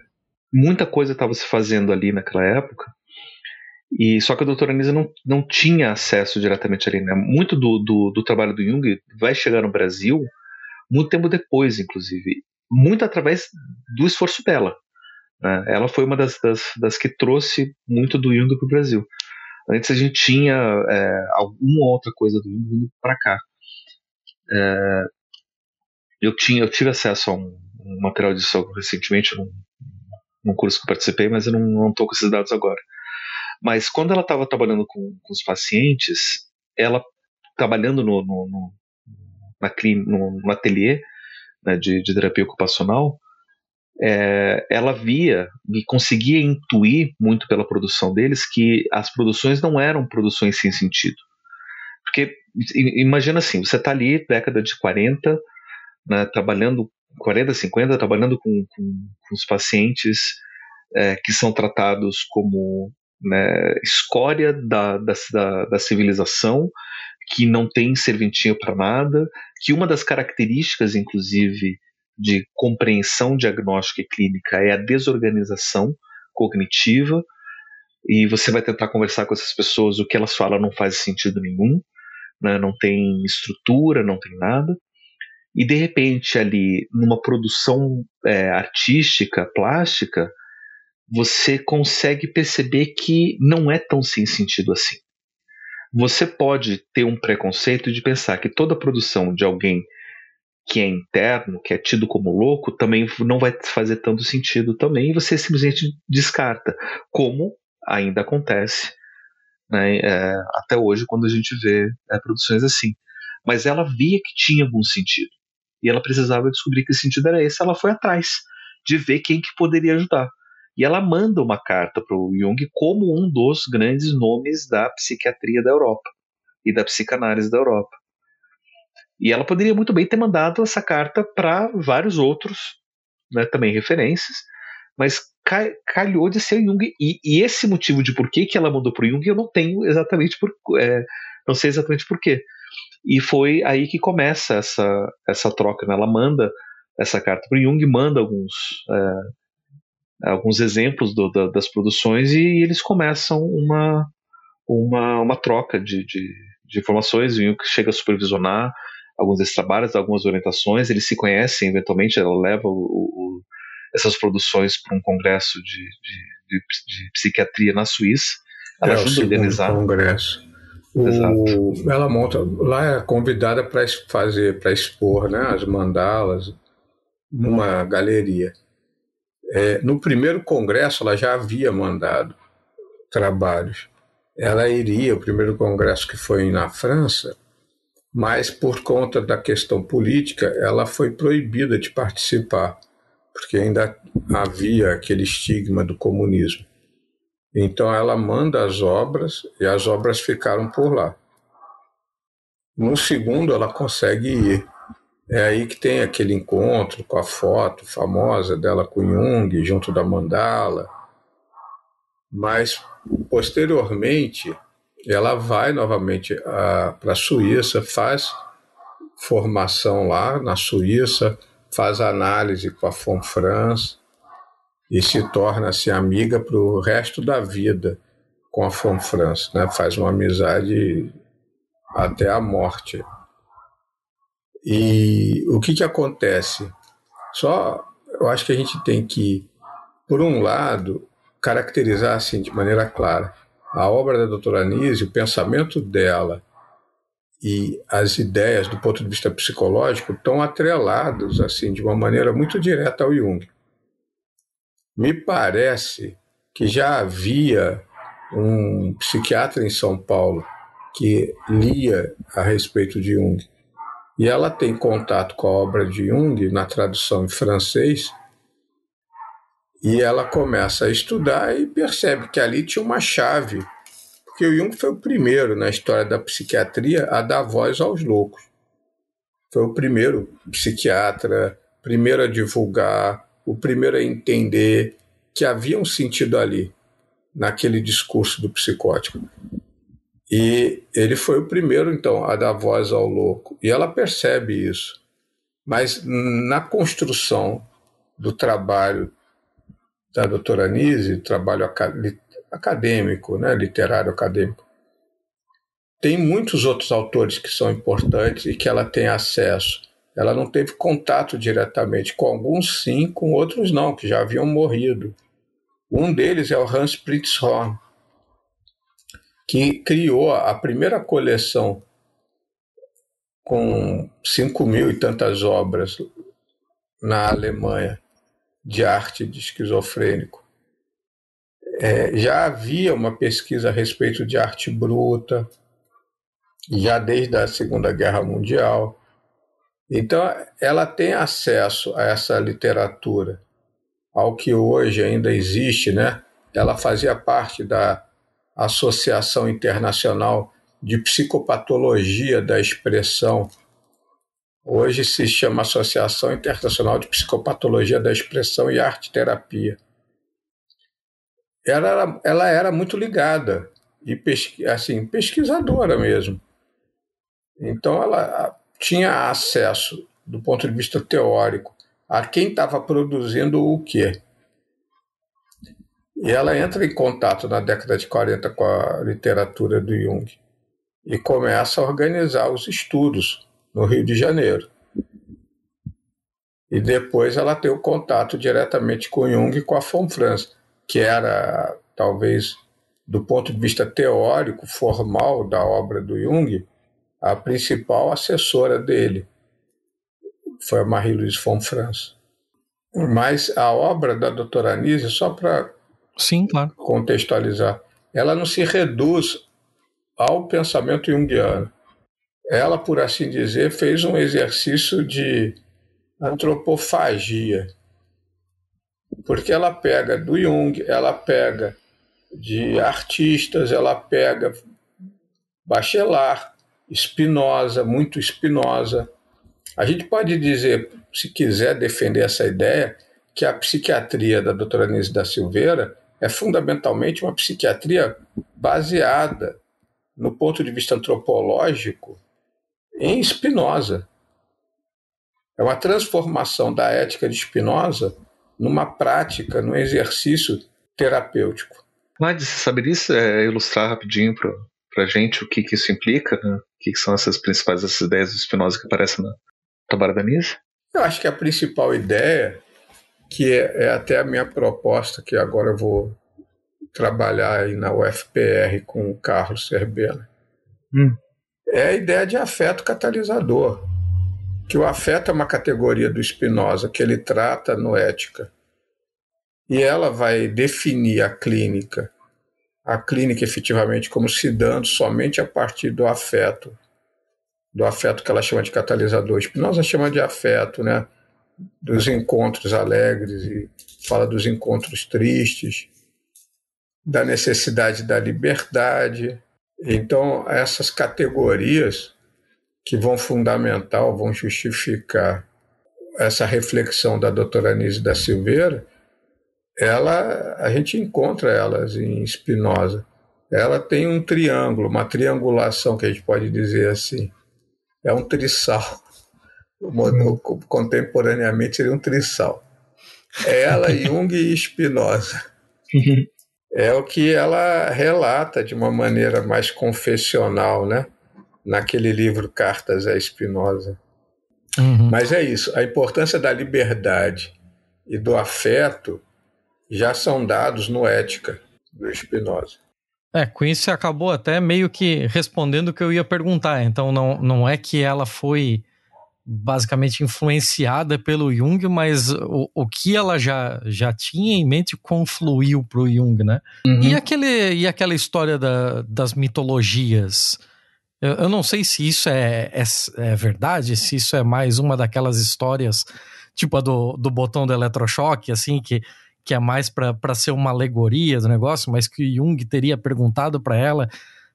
muita coisa estava se fazendo ali naquela época, e só que a doutora Anisa não, não tinha acesso diretamente ali. Né? Muito do, do, do trabalho do Jung vai chegar no Brasil muito tempo depois, inclusive, muito através do esforço dela. Né? Ela foi uma das, das, das, que trouxe muito do Jung para o Brasil. Antes a gente tinha é, alguma outra coisa do Jung vindo para cá. É, eu, tinha, eu tive acesso a um, um material disso recentemente num, num, curso que participei, mas eu não estou com esses dados agora. Mas quando ela estava trabalhando com, com, os pacientes, ela trabalhando no, no, no, na no, no ateliê né, de, de, terapia ocupacional, é, ela via e conseguia intuir muito pela produção deles que as produções não eram produções sem sentido. Porque imagina assim, você está ali, década de 40, né, trabalhando, 40, 50, trabalhando com, com, com os pacientes é, que são tratados como né, escória da, da, da, civilização, que não tem serventia para nada, que uma das características, inclusive, de compreensão diagnóstica e clínica é a desorganização cognitiva, e você vai tentar conversar com essas pessoas, o que elas falam não faz sentido nenhum, né, não tem estrutura, não tem nada. E de repente, ali, numa produção é, artística, plástica, você consegue perceber que não é tão sem sentido assim. Você pode ter um preconceito de pensar que toda produção de alguém que é interno, que é tido como louco, também não vai fazer tanto sentido também, e você simplesmente descarta, como ainda acontece né, é, até hoje quando a gente vê é, produções assim. Mas ela via que tinha algum sentido, e ela precisava descobrir que sentido era esse, ela foi atrás de ver quem que poderia ajudar. E ela manda uma carta para o Jung como um dos grandes nomes da psiquiatria da Europa e da psicanálise da Europa. E ela poderia muito bem ter mandado essa carta para vários outros, né, também referências, mas calhou de ser Jung. E, e, esse motivo de por que, que ela mandou para o Jung eu não tenho exatamente por, é, não sei exatamente por quê. E foi aí que começa essa, essa troca. Né? Ela manda essa carta para o Jung, manda alguns é, alguns exemplos do, da, das produções e eles começam uma, uma, uma troca de, de, de informações. O Jung chega a supervisionar alguns desses trabalhos, algumas orientações, eles se conhecem, eventualmente ela leva o, o, essas produções para um congresso de, de, de, psiquiatria na Suíça. Ela é, ajuda a organizar. Congresso. O, ela monta lá é convidada para fazer para expor né, as mandalas numa galeria é, no primeiro congresso, ela já havia mandado trabalhos. Ela iria, o primeiro congresso que foi na França, mas por conta da questão política, ela foi proibida de participar, porque ainda havia aquele estigma do comunismo. Então ela manda as obras e as obras ficaram por lá. No segundo, ela consegue ir. É aí que tem aquele encontro com a foto famosa dela com Jung, junto da mandala. Mas, posteriormente, ela vai novamente para a Suíça, faz formação lá na Suíça, faz análise com a Fonfrance e se torna-se amiga para o resto da vida com a Fonfrance, né? faz uma amizade até a morte. E o que, que acontece? Só eu acho que a gente tem que, por um lado, caracterizar assim de maneira clara a obra da doutora Anise, o pensamento dela e as ideias do ponto de vista psicológico estão atrelados assim de uma maneira muito direta ao Jung. Me parece que já havia um psiquiatra em São Paulo que lia a respeito de Jung e ela tem contato com a obra de Jung na tradução em francês, e ela começa a estudar e percebe que ali tinha uma chave, porque o Jung foi o primeiro na história da psiquiatria a dar voz aos loucos. Foi o primeiro psiquiatra, primeiro a divulgar, o primeiro a entender que havia um sentido ali, naquele discurso do psicótico. E ele foi o primeiro, então, a dar voz ao louco. E ela percebe isso. Mas na construção do trabalho da doutora Nise, trabalho acadêmico, né, literário acadêmico, tem muitos outros autores que são importantes e que ela tem acesso. Ela não teve contato diretamente com alguns, sim, com outros não, que já haviam morrido. Um deles é o Hans Pritzhorn, que criou a primeira coleção com cinco mil e tantas obras na Alemanha de arte de esquizofrênico. É, já havia uma pesquisa a respeito de arte bruta, já desde a Segunda Guerra Mundial. Então, ela tem acesso a essa literatura, ao que hoje ainda existe, né? Ela fazia parte da Associação Internacional de Psicopatologia da Expressão. Hoje se chama Associação Internacional de Psicopatologia da Expressão e Arte Terapia. Ela era, ela era muito ligada e assim, pesquisadora mesmo. Então, ela tinha acesso, do ponto de vista teórico, a quem estava produzindo o quê. E ela entra em contato na década de 40 com a literatura do Jung e começa a organizar os estudos no Rio de Janeiro. E depois ela tem o contato diretamente com Jung e com a France, que era, talvez, do ponto de vista teórico, formal da obra do Jung, a principal assessora dele foi a Marie-Louise von Franz. Mas a obra da doutora Anise, só para claro. contextualizar, ela não se reduz ao pensamento junguiano. Ela, por assim dizer, fez um exercício de antropofagia, porque ela pega do Jung, ela pega de artistas, ela pega Bachelard, espinosa, muito espinosa. A gente pode dizer, se quiser defender essa ideia, que a psiquiatria da doutora Nise da Silveira é fundamentalmente uma psiquiatria baseada, no ponto de vista antropológico, em Spinoza. É uma transformação da ética de Spinoza numa prática, num exercício terapêutico. Mas você sabe disso? É, ilustrar rapidinho para para gente o que, que isso implica, né? o que, que, são essas principais essas ideias do Spinoza que aparecem na trabalho da Nise? Eu acho que a principal ideia, que é, é até a minha proposta, que agora eu vou trabalhar aí na UFPR com o Carlos Cerbela, hum. é a ideia de afeto catalisador. Que o afeto é uma categoria do Spinoza que ele trata no Ética. E ela vai definir a clínica a clínica efetivamente como se dando somente a partir do afeto, do afeto que ela chama de catalisador. Spinoza chama de afeto, né? Dos encontros alegres e fala dos encontros tristes, da necessidade da liberdade. Então, essas categorias que vão fundamentar, vão justificar essa reflexão da doutora Anise da Silveira, ela a gente encontra elas em Spinoza. Ela tem um triângulo, uma triangulação que a gente pode dizer assim. É um trissal. Contemporaneamente seria um trissal. É ela, Jung e Spinoza. É o que ela relata de uma maneira mais confessional, né? Naquele livro Cartas a Spinoza. Uhum. Mas é isso, a importância da liberdade e do afeto já são dados no Ética do Spinoza. É, com isso você acabou até meio que respondendo o que eu ia perguntar. Então não, não é que ela foi basicamente influenciada pelo Jung, mas o, o que ela já, já tinha em mente confluiu para o Jung, né? Uhum. E, aquele, e aquela história da, das mitologias? Eu, eu, não sei se isso é, é, é, verdade, se isso é mais uma daquelas histórias, tipo a do, do botão do eletrochoque, assim, que que é mais para ser uma alegoria do negócio, mas que Jung teria perguntado para ela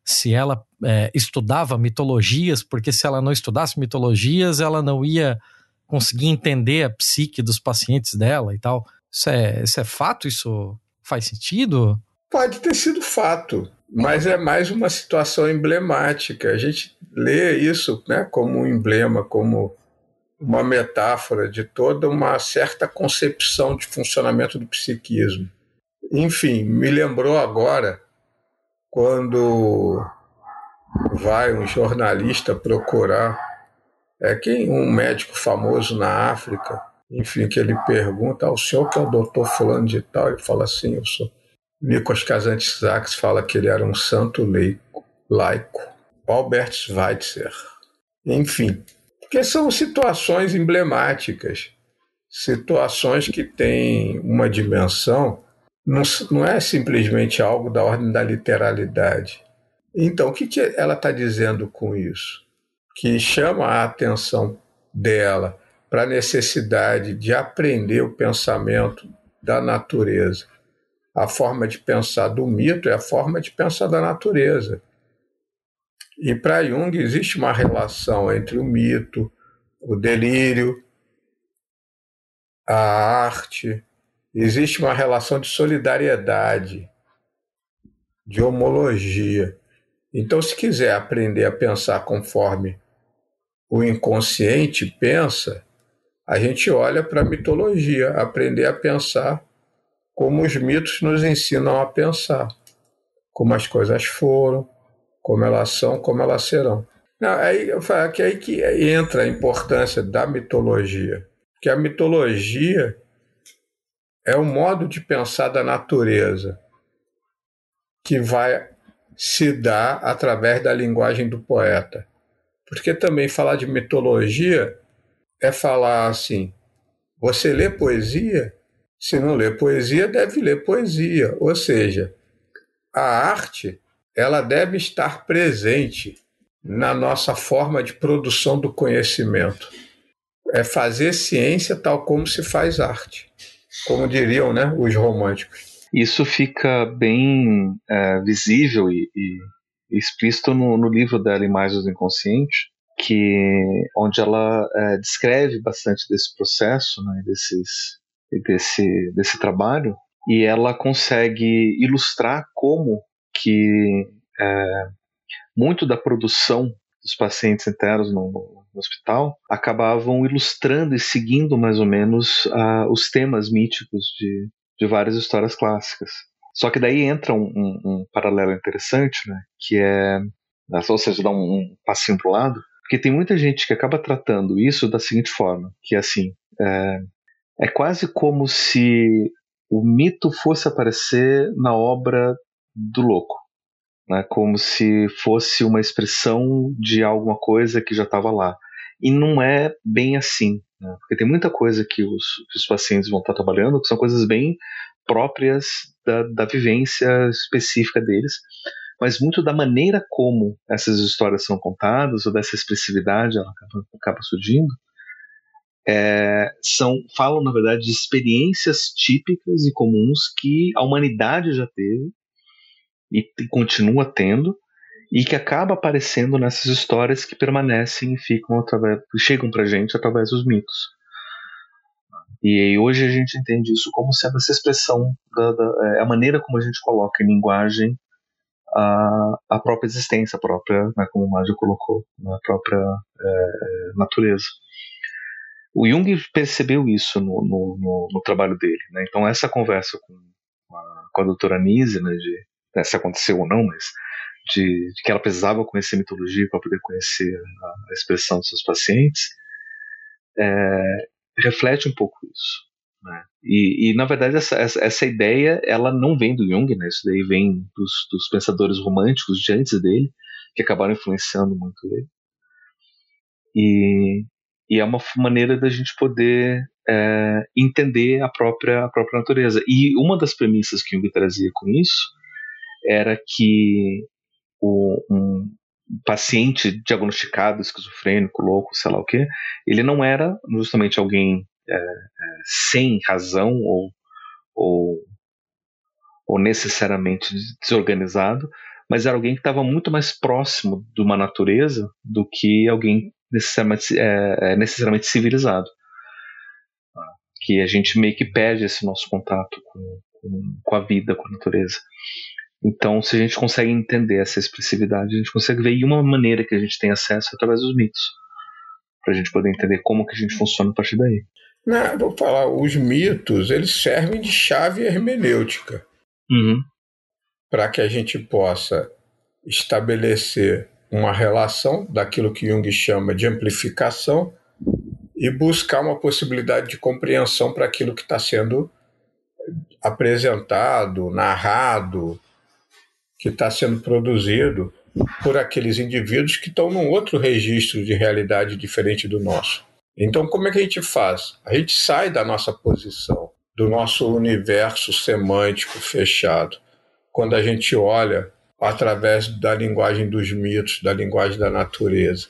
se ela é, estudava mitologias, porque se ela não estudasse mitologias, ela não ia conseguir entender a psique dos pacientes dela e tal. Isso é, isso é fato? Isso faz sentido? Pode ter sido fato, mas é mais uma situação emblemática. A gente lê isso né, como um emblema, como uma metáfora de toda uma certa concepção de funcionamento do psiquismo. Enfim, me lembrou agora quando vai um jornalista procurar é quem um médico famoso na África, enfim, que ele pergunta ao senhor que é o doutor fulano de tal, ele fala assim, eu sou Nikos Kazantzakis fala que ele era um santo leico, laico. Albert Schweitzer. Enfim, porque são situações emblemáticas, situações que têm uma dimensão, não, não é simplesmente algo da ordem da literalidade. Então, o que, que ela está dizendo com isso? Que chama a atenção dela para a necessidade de aprender o pensamento da natureza a forma de pensar do mito é a forma de pensar da natureza. E para Jung existe uma relação entre o mito, o delírio, a arte, existe uma relação de solidariedade, de homologia. Então, se quiser aprender a pensar conforme o inconsciente pensa, a gente olha para a mitologia, aprender a pensar como os mitos nos ensinam a pensar, como as coisas foram, como elas são, como elas serão. Não, aí, que aí que entra a importância da mitologia, que a mitologia é o modo de pensar da natureza que vai se dar através da linguagem do poeta. Porque também falar de mitologia é falar assim: você lê poesia se não lê poesia, deve ler poesia. Ou seja, a arte ela deve estar presente na nossa forma de produção do conhecimento. É fazer ciência tal como se faz arte, como diriam né, os românticos. Isso fica bem é, visível e, e explícito no, no, livro dela, Imagens do Inconsciente, que, onde ela é, descreve bastante desse processo, né, desses desse, desse trabalho e ela consegue ilustrar como que é, muito da produção dos pacientes internos no, no, hospital acabavam ilustrando e seguindo mais ou menos uh, os temas míticos de, de várias histórias clássicas. Só que daí entra um, um, um paralelo interessante, né, que é, ou seja, dá um, um passinho para o lado, porque tem muita gente que acaba tratando isso da seguinte forma, que é assim, é, é quase como se o mito fosse aparecer na obra do louco, né? como se fosse uma expressão de alguma coisa que já estava lá. E não é bem assim, né? porque tem muita coisa que os, que os, pacientes vão estar trabalhando que são coisas bem próprias da, da vivência específica deles, mas muito da maneira como essas histórias são contadas, ou dessa expressividade ela acaba, acaba surgindo, é, são falam na verdade de experiências típicas e comuns que a humanidade já teve e continua tendo e que acaba aparecendo nessas histórias que permanecem e ficam através, chegam para gente através dos mitos. E hoje a gente entende isso como sendo essa expressão da, da é, a maneira como a gente coloca em linguagem a, a própria existência, a própria, né, como o Mário colocou, a própria é, natureza. O Jung percebeu isso no, no, no, no trabalho dele. Né? Então, essa conversa com a, com a doutora Nise, né, de né, se aconteceu ou não, mas de, de, que ela precisava conhecer mitologia para poder conhecer a, a, expressão dos seus pacientes, é, reflete um pouco isso. Né? E, e, na verdade, essa, essa, essa, ideia ela não vem do Jung, né? isso daí vem dos, dos pensadores românticos de antes dele, que acabaram influenciando muito ele. E, e é uma maneira da gente poder é, entender a própria, a própria natureza. E uma das premissas que Jung trazia com isso era que o, um paciente diagnosticado, esquizofrênico, louco, sei lá o quê, ele não era justamente alguém é, é, sem razão ou, ou, ou necessariamente desorganizado, mas era alguém que estava muito mais próximo de uma natureza do que alguém necessariamente, é, é, necessariamente civilizado. Que a gente meio que perde esse nosso contato com, com, com a vida, com a natureza. Então, se a gente consegue entender essa expressividade, a gente consegue ver e uma maneira que a gente tem acesso é através dos mitos, para a gente poder entender como que a gente funciona a partir daí. Não, vou falar, os mitos eles servem de chave hermenêutica uhum. para que a gente possa estabelecer uma relação daquilo que Jung chama de amplificação e buscar uma possibilidade de compreensão para aquilo que está sendo apresentado, narrado, que está sendo produzido por aqueles indivíduos que estão num outro registro de realidade diferente do nosso. Então, como é que a gente faz? A gente sai da nossa posição, do nosso universo semântico fechado, quando a gente olha através da linguagem dos mitos, da linguagem da natureza.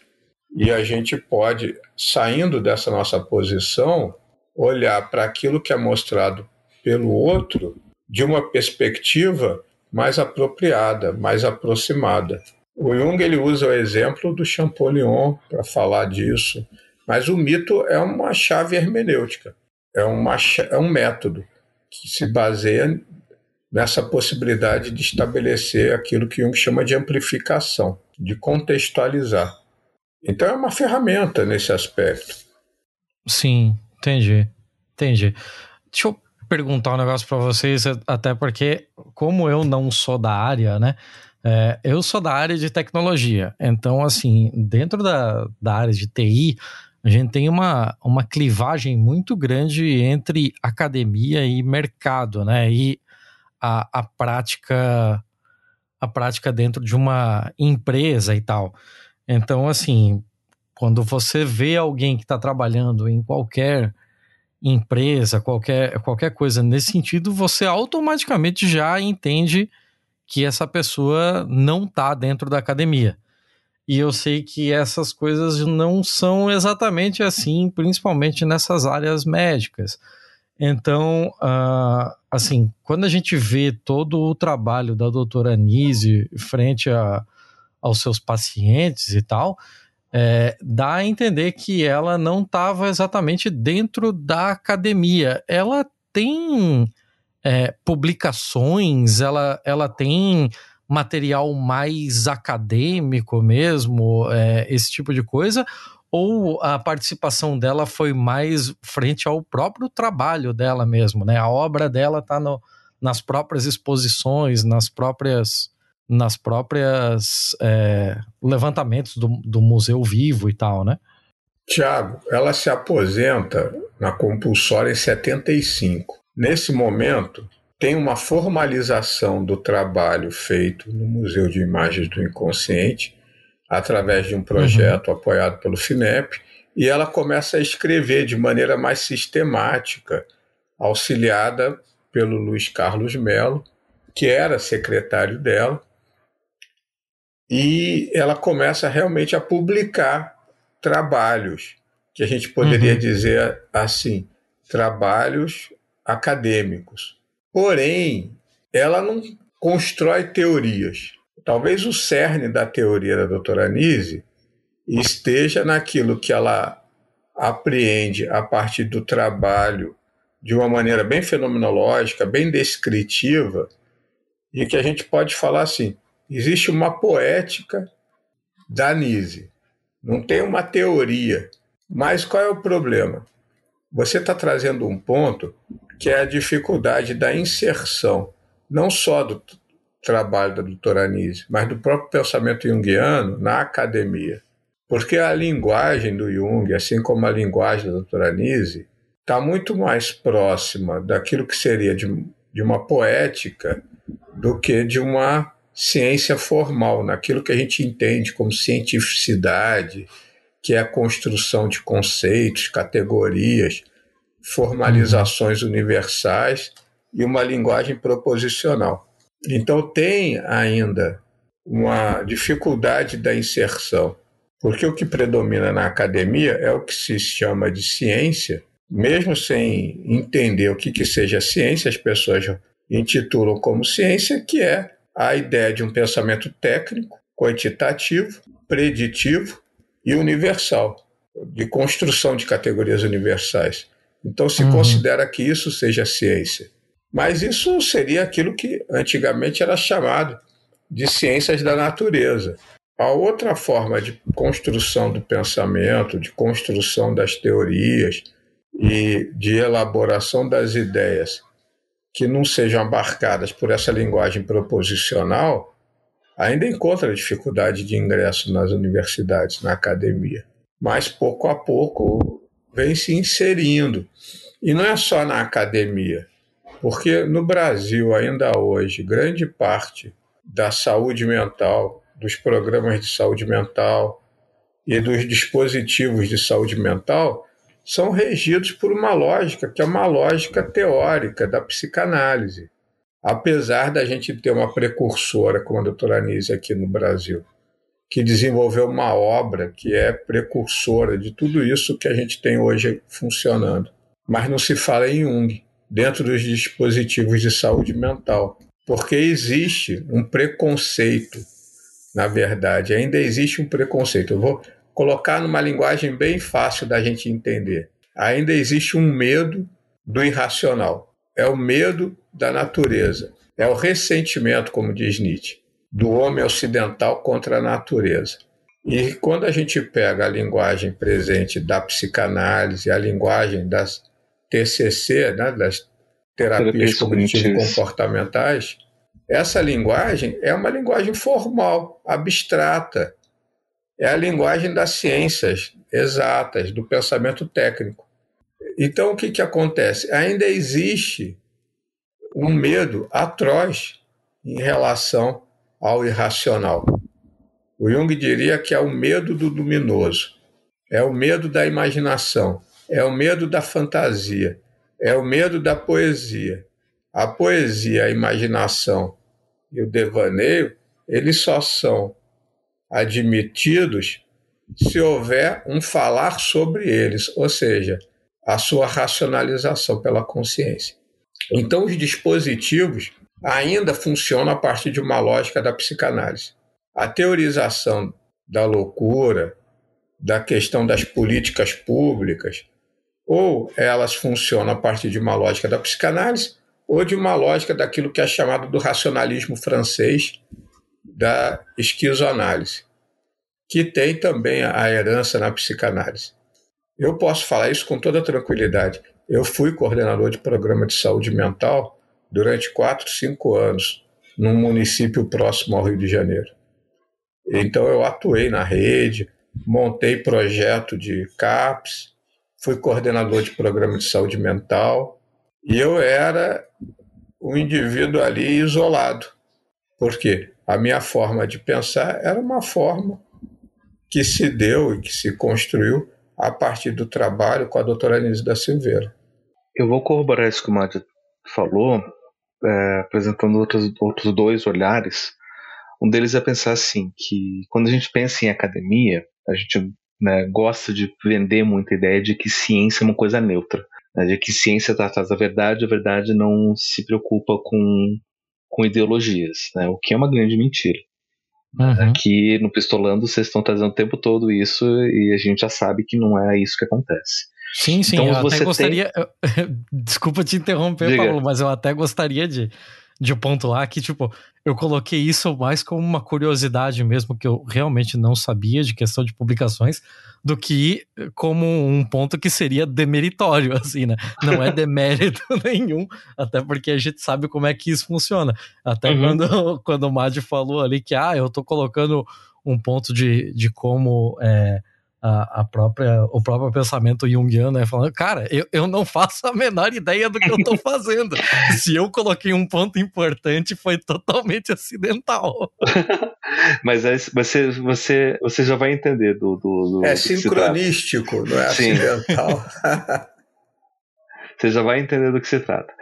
E a gente pode, saindo dessa nossa posição, olhar para aquilo que é mostrado pelo outro de uma perspectiva mais apropriada, mais aproximada. O Jung ele usa o exemplo do Champollion para falar disso, mas o mito é uma chave hermenêutica, é, uma, é um método que se baseia nessa possibilidade de estabelecer aquilo que Jung chama de amplificação, de contextualizar. Então é uma ferramenta nesse aspecto. Sim, entendi. Entendi. Deixa eu perguntar um negócio para vocês, até porque, como eu não sou da área, né? É, eu sou da área de tecnologia. Então, assim, dentro da, da área de TI, a gente tem uma, uma clivagem muito grande entre academia e mercado, né? E a, a prática a prática dentro de uma empresa e tal. Então, assim, quando você vê alguém que está trabalhando em qualquer empresa, qualquer, qualquer coisa nesse sentido, você automaticamente já entende que essa pessoa não está dentro da academia. E eu sei que essas coisas não são exatamente assim, principalmente nessas áreas médicas. Então, uh, assim, quando a gente vê todo o trabalho da doutora Anise frente a, aos seus pacientes e tal, é, dá a entender que ela não estava exatamente dentro da academia. Ela tem é, publicações, ela, ela tem material mais acadêmico mesmo, é, esse tipo de coisa, ou a participação dela foi mais frente ao próprio trabalho dela mesmo, né? A obra dela está nas próprias exposições, nas próprias nas próprias é, levantamentos do, do museu vivo e tal, né? Tiago, ela se aposenta na compulsória em 75. Nesse momento, tem uma formalização do trabalho feito no Museu de Imagens do Inconsciente, através de um projeto uhum. apoiado pelo FINEP, e ela começa a escrever de maneira mais sistemática, auxiliada pelo Luiz Carlos Melo, que era secretário dela, e ela começa realmente a publicar trabalhos, que a gente poderia uhum. dizer assim, trabalhos acadêmicos. Porém, ela não constrói teorias. Talvez o cerne da teoria da doutora Anise esteja naquilo que ela apreende a partir do trabalho de uma maneira bem fenomenológica, bem descritiva, e que a gente pode falar assim: existe uma poética da Nise. Não tem uma teoria. Mas qual é o problema? Você está trazendo um ponto que é a dificuldade da inserção, não só do trabalho da doutora Anise, mas do próprio pensamento junguiano na academia. Porque a linguagem do Jung, assim como a linguagem da doutora Anise, está muito mais próxima daquilo que seria de, de uma poética do que de uma ciência formal, naquilo que a gente entende como cientificidade, que é a construção de conceitos, categorias, formalizações uhum. universais e uma linguagem proposicional. Então, tem ainda uma dificuldade da inserção, porque o que predomina na academia é o que se chama de ciência, mesmo sem entender o que, que seja ciência, as pessoas intitulam como ciência, que é a ideia de um pensamento técnico, quantitativo, preditivo e universal, de construção de categorias universais. Então se uhum. considera que isso seja ciência. Mas isso seria aquilo que antigamente era chamado de ciências da natureza. A outra forma de construção do pensamento, de construção das teorias e de elaboração das ideias que não sejam abarcadas por essa linguagem proposicional, ainda encontra dificuldade de ingresso nas universidades, na academia. Mas pouco a pouco vem se inserindo. E não é só na academia, porque no Brasil, ainda hoje, grande parte da saúde mental, dos programas de saúde mental e dos dispositivos de saúde mental são regidos por uma lógica que é uma lógica teórica da psicanálise. Apesar da gente ter uma precursora como a doutora Anise aqui no Brasil, que desenvolveu uma obra que é precursora de tudo isso que a gente tem hoje funcionando. Mas não se fala em Jung dentro dos dispositivos de saúde mental, porque existe um preconceito na verdade. Ainda existe um preconceito. Eu vou colocar numa linguagem bem fácil da gente entender. Ainda existe um medo do irracional. É o medo da natureza. É o ressentimento, como diz Nietzsche, do homem ocidental contra a natureza. E quando a gente pega a linguagem presente da psicanálise, a linguagem das TCC, né, das terapias cognitivo-comportamentais, essa linguagem é uma linguagem formal, abstrata. É a linguagem das ciências exatas, do pensamento técnico. Então, o que, que acontece? Ainda existe um medo atroz em relação ao irracional. O Jung diria que é o medo do luminoso, é o medo da imaginação, é o medo da fantasia, é o medo da poesia. A poesia, a imaginação e o devaneio, eles só são admitidos se houver um falar sobre eles, ou seja, a sua racionalização pela consciência. Então, os dispositivos ainda funcionam a partir de uma lógica da psicanálise. A teorização da loucura, da questão das políticas públicas, ou elas funcionam a partir de uma lógica da psicanálise, ou de uma lógica daquilo que é chamado do racionalismo francês da esquizoanálise, que tem também a herança na psicanálise. Eu posso falar isso com toda tranquilidade. Eu fui coordenador de programa de saúde mental durante quatro, cinco anos, num município próximo ao Rio de Janeiro. Então eu atuei na rede, montei projeto de CAPS, fui coordenador de programa de saúde mental, e eu era um indivíduo ali isolado. porque A minha forma de pensar era uma forma que se deu e que se construiu a partir do trabalho com a doutora Anise da Silveira. Eu vou corroborar isso que o Mádio falou, é, apresentando outros, outros dois olhares. Um deles é pensar assim, que quando a gente pensa em academia, a gente né, gosta de vender muita ideia de que ciência é uma coisa neutra né, de que ciência atrás da verdade, a verdade não se preocupa com, com ideologias, né, o que é uma grande mentira. Uhum. Aqui no Pistolando vocês estão trazendo o tempo todo isso e a gente já sabe que não é isso que acontece. Sim, sim, então, eu até gostaria. Tem... Desculpa te interromper, Diga. Paulo, mas eu até gostaria de, de pontuar que, tipo, eu coloquei isso mais como uma curiosidade mesmo, que eu realmente não sabia de questão de publicações, do que como um ponto que seria demeritório, assim, né? Não é demérito nenhum, até porque a gente sabe como é que isso funciona. Até uhum. quando, quando o Mad falou ali que, ah, eu tô colocando um ponto de, de como. É, a, a, própria, o próprio pensamento junguiano, né? Falando, cara, eu, eu não faço a menor ideia do que eu tô fazendo. Se eu coloquei um ponto importante, foi totalmente acidental. Mas aí você, você, você já vai entender do. do, do é do sincronístico, não é Sim. acidental. você já vai entender do que se trata.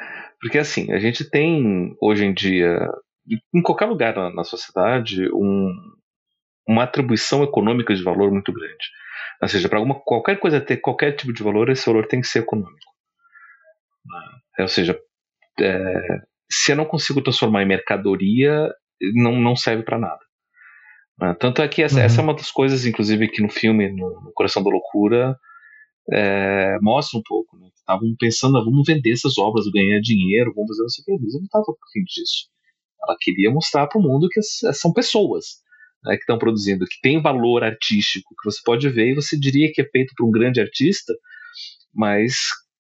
Porque assim, a gente tem hoje em dia, em qualquer lugar na, na sociedade, um, uma atribuição econômica de valor muito grande. Ou seja, para qualquer coisa ter qualquer tipo de valor, esse valor tem que ser econômico. É, ou seja, é, se eu não consigo transformar em mercadoria, não, não serve para nada. É, tanto é que essa, uhum. essa, é uma das coisas, inclusive, que no filme, no, no Coração da Loucura, é, mostra um pouco, né? Estavam pensando, ah, vamos vender essas obras, ganhar dinheiro, vamos fazer não sei o que. A Elisa não estava fim disso. Ela queria mostrar para o mundo que são pessoas né, que estão produzindo, que tem valor artístico, que você pode ver e você diria que é feito por um grande artista, mas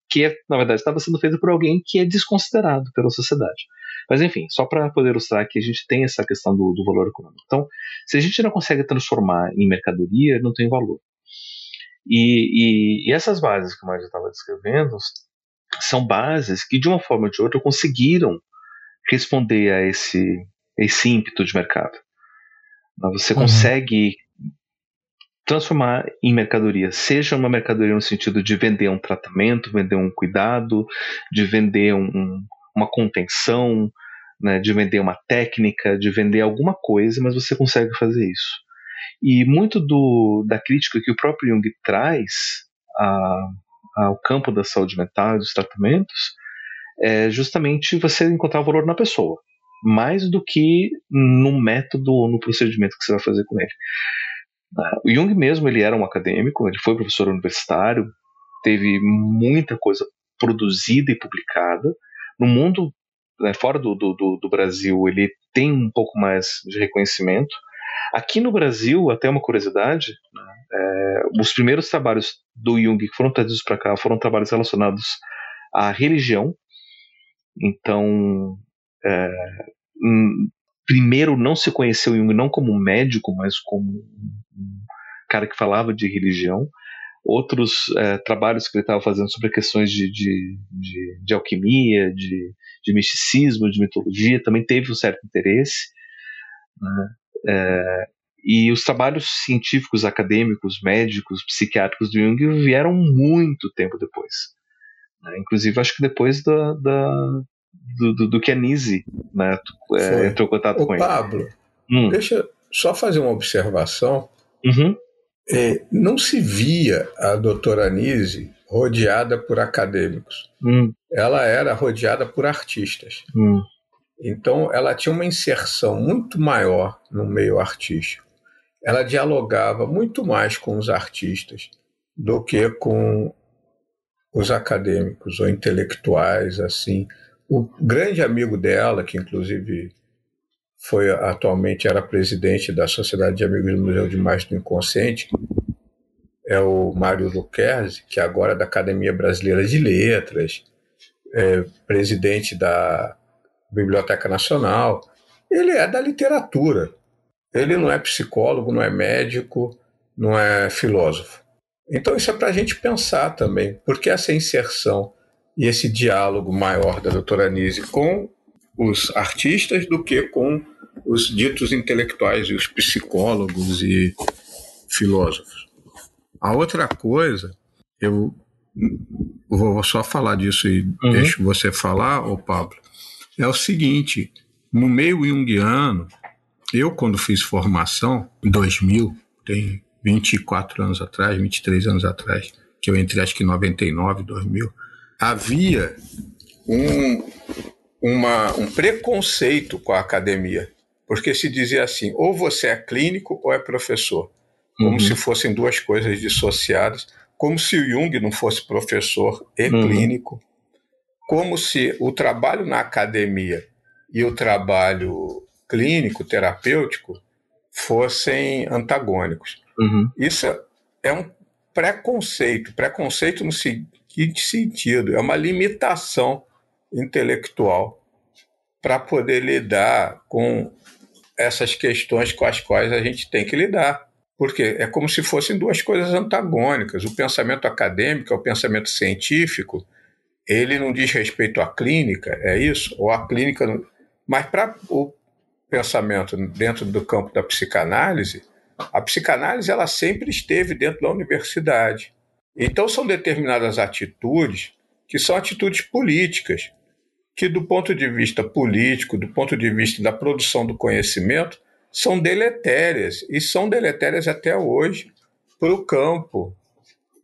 que é, na verdade estava sendo feito por alguém que é desconsiderado pela sociedade. Mas enfim, só para poder ilustrar que a gente tem essa questão do, do valor econômico. Então, se a gente não consegue transformar em mercadoria, não tem valor. E, e, e essas bases que o Mário estava descrevendo são bases que, de uma forma ou de outra, conseguiram responder a esse, esse ímpeto de mercado. Você uhum. consegue transformar em mercadoria, seja uma mercadoria no sentido de vender um tratamento, vender um cuidado, de vender um, uma contenção, né, de vender uma técnica, de vender alguma coisa, mas você consegue fazer isso. E muito do, da crítica que o próprio Jung traz a, ao campo da saúde mental e dos tratamentos é justamente você encontrar o valor na pessoa, mais do que no método ou no procedimento que você vai fazer com ele. O Jung mesmo ele era um acadêmico, ele foi professor universitário, teve muita coisa produzida e publicada. No mundo né, fora do, do, do, Brasil, ele tem um pouco mais de reconhecimento. Aqui no Brasil, até uma curiosidade, né, é, os primeiros trabalhos do Jung que foram trazidos para cá foram trabalhos relacionados à religião. Então, é, primeiro não se conheceu Jung não como médico, mas como um cara que falava de religião. Outros é, trabalhos que ele estava fazendo sobre questões de, de, de, de alquimia, de, de, misticismo, de mitologia, também teve um certo interesse. Né? É, e os trabalhos científicos, acadêmicos, médicos, psiquiátricos do Jung vieram muito tempo depois. Né? Inclusive, acho que depois da, da do, do, do, que a Nise né, é, entrou em contato Ô, com Pablo, ele. Pablo, hum. deixa só fazer uma observação. Uhum. É, não se via a doutora Nise rodeada por acadêmicos. Hum. Ela era rodeada por artistas. Hum. Então, ela tinha uma inserção muito maior no meio artístico. Ela dialogava muito mais com os artistas do que com os acadêmicos ou intelectuais, assim. O grande amigo dela, que inclusive foi atualmente era presidente da Sociedade de Amigos do Museu de Imagem do Inconsciente, é o Mário Luquerzi, que agora é da Academia Brasileira de Letras, é presidente da Biblioteca Nacional. Ele é da literatura. Ele não é psicólogo, não é médico, não é filósofo. Então isso é para a gente pensar também, porque essa inserção e esse diálogo maior da doutora Nise com os artistas do que com os ditos intelectuais e os psicólogos e filósofos. A outra coisa, eu vou só falar disso e uhum. deixo você falar, ô Pablo, é o seguinte, no meio junguiano, eu quando fiz formação, em 2000, tem 24 anos atrás, 23 anos atrás, que eu entrei acho que em 99, 2000, havia um, uma, um preconceito com a academia, porque se dizia assim: ou você é clínico ou é professor, como uhum. se fossem duas coisas dissociadas, como se o Jung não fosse professor e uhum. clínico, como se o trabalho na academia e o trabalho clínico, terapêutico, fossem antagônicos. Uhum. Isso é um preconceito, preconceito no seguinte sentido, é uma limitação intelectual para poder lidar com essas questões com as quais a gente tem que lidar. Porque é como se fossem duas coisas antagônicas. O pensamento acadêmico, o pensamento científico, ele não diz respeito à clínica, é isso? Ou a clínica. Mas para o pensamento dentro do campo da psicanálise, a psicanálise ela sempre esteve dentro da universidade. Então são determinadas atitudes que são atitudes políticas, que do ponto de vista político, do ponto de vista da produção do conhecimento, são deletérias e são deletérias até hoje para o campo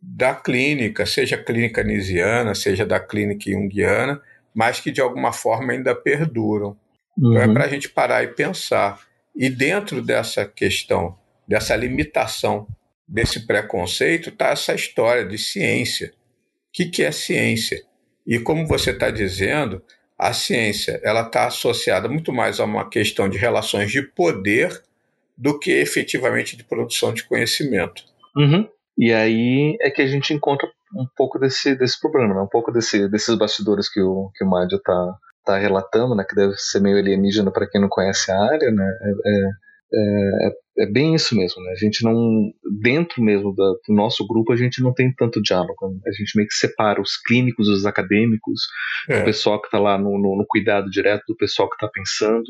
da clínica, seja clínica nisiana, seja da clínica junguiana, mas que de alguma forma ainda perduram. Uhum. Então é uhum. para a gente parar e pensar. E dentro dessa questão, dessa limitação desse preconceito está essa história de ciência. O que, que é ciência? E como você está dizendo, a ciência ela está associada muito mais a uma questão de relações de poder do que efetivamente de produção de conhecimento. Uhum. E aí é que a gente encontra um pouco desse, desse problema, né? um pouco desse, desses bastidores que o, que o Mádio está tá relatando, né? que deve ser meio alienígena para quem não conhece a área. Né? É, é, é, é, bem isso mesmo. Né? A gente não, dentro mesmo do nosso grupo, a gente não tem tanto diálogo. Né? A gente meio que separa os clínicos, os acadêmicos, é. o pessoal que está lá no, no, no, cuidado direto do pessoal que está pensando.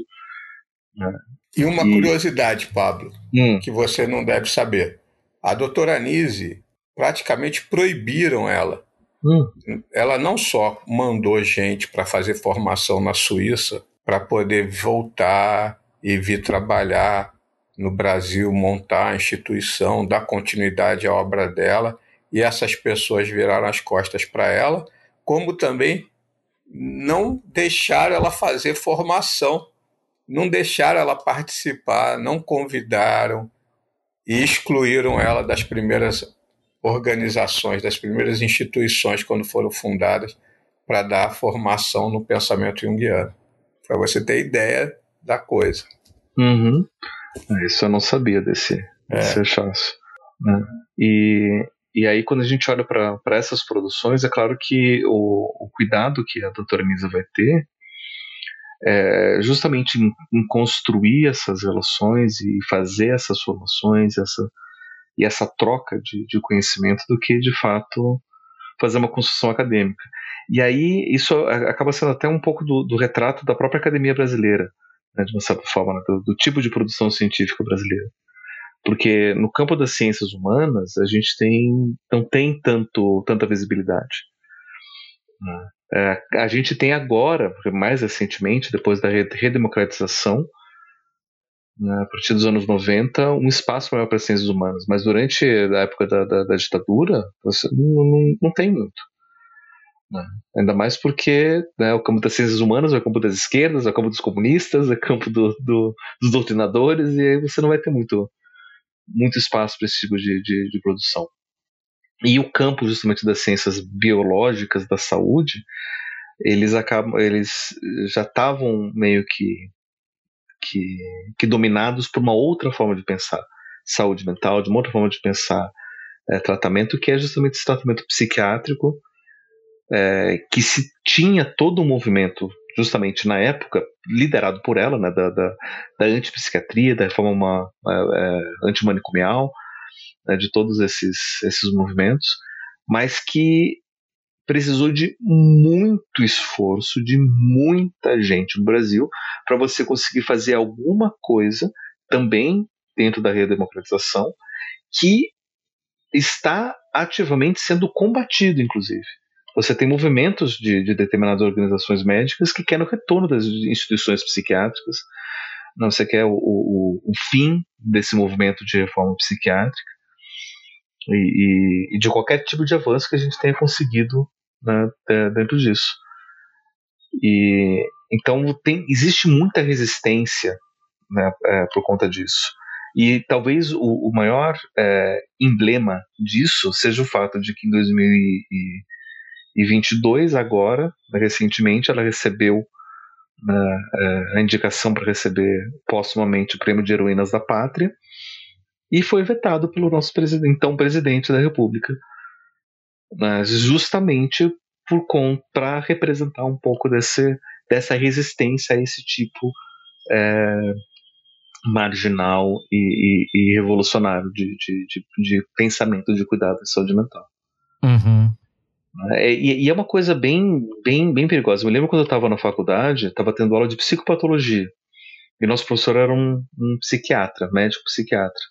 Né? E uma e... curiosidade, Pablo, hum. que você não deve saber. A doutora Anise praticamente proibiram ela. Hum. Ela não só mandou gente para fazer formação na Suíça para poder voltar e vir trabalhar no Brasil, montar a instituição, dar continuidade à obra dela, e essas pessoas viraram as costas para ela, como também não deixaram ela fazer formação, não deixaram ela participar, não convidaram, e excluíram ela das primeiras organizações, das primeiras instituições quando foram fundadas para dar formação no pensamento junguiano. Para você ter ideia da coisa. Uhum. Isso eu não sabia desse, é. desse rechaço. Né? E, e aí, quando a gente olha para essas produções, é claro que o, o cuidado que a doutora Nisa vai ter é, justamente em, em, construir essas relações e fazer essas formações essa, e essa troca de, de conhecimento do que, de fato, fazer uma construção acadêmica. E aí isso acaba sendo até um pouco do, do retrato da própria academia brasileira, né, de uma certa forma, né, do, tipo de produção científica brasileira. Porque no campo das ciências humanas a gente tem, não tem tanto, tanta visibilidade. Né? É, a gente tem agora, mais recentemente, depois da redemocratização, né, a partir dos anos 90, um espaço maior para as ciências humanas. Mas durante a época da, da, da ditadura, você não, não, não tem muito. Né? Ainda mais porque né, o campo das ciências humanas é o campo das esquerdas, é o campo dos comunistas, é o campo do, do, dos doutrinadores, e aí você não vai ter muito, muito espaço para esse tipo de, de, de produção. E o campo justamente das ciências biológicas da saúde, eles acabam, eles já estavam meio que, que, que dominados por uma outra forma de pensar saúde mental, de uma outra forma de pensar é, tratamento, que é justamente esse tratamento psiquiátrico, é, que se tinha todo um movimento, justamente na época, liderado por ela, né, da, da, da antipsiquiatria, da reforma uma, é, antimanicomial, né, de todos esses, esses movimentos, mas que precisou de muito esforço de muita gente no Brasil para você conseguir fazer alguma coisa também dentro da redemocratização que está ativamente sendo combatido, inclusive. Você tem movimentos de, de determinadas organizações médicas que querem o retorno das instituições psiquiátricas. Não, você quer o, o, o fim desse movimento de reforma psiquiátrica e, e, e, de qualquer tipo de avanço que a gente tenha conseguido né, dentro disso. E então tem, existe muita resistência né, é, por conta disso. E talvez o, o maior é, emblema disso seja o fato de que em 2022, agora, recentemente, ela recebeu né, é, a indicação para receber póstumamente o Prêmio de Heroínas da Pátria e foi vetado pelo nosso presidente, então presidente da República, mas justamente por para representar um pouco desse, dessa resistência a esse tipo é, marginal e, e, e revolucionário de, de, de, de, pensamento de cuidado e saúde mental. Uhum. É, e, e, é uma coisa bem, bem, bem perigosa. Eu me lembro quando eu estava na faculdade, estava tendo aula de psicopatologia. E nosso professor era um, um psiquiatra, médico psiquiatra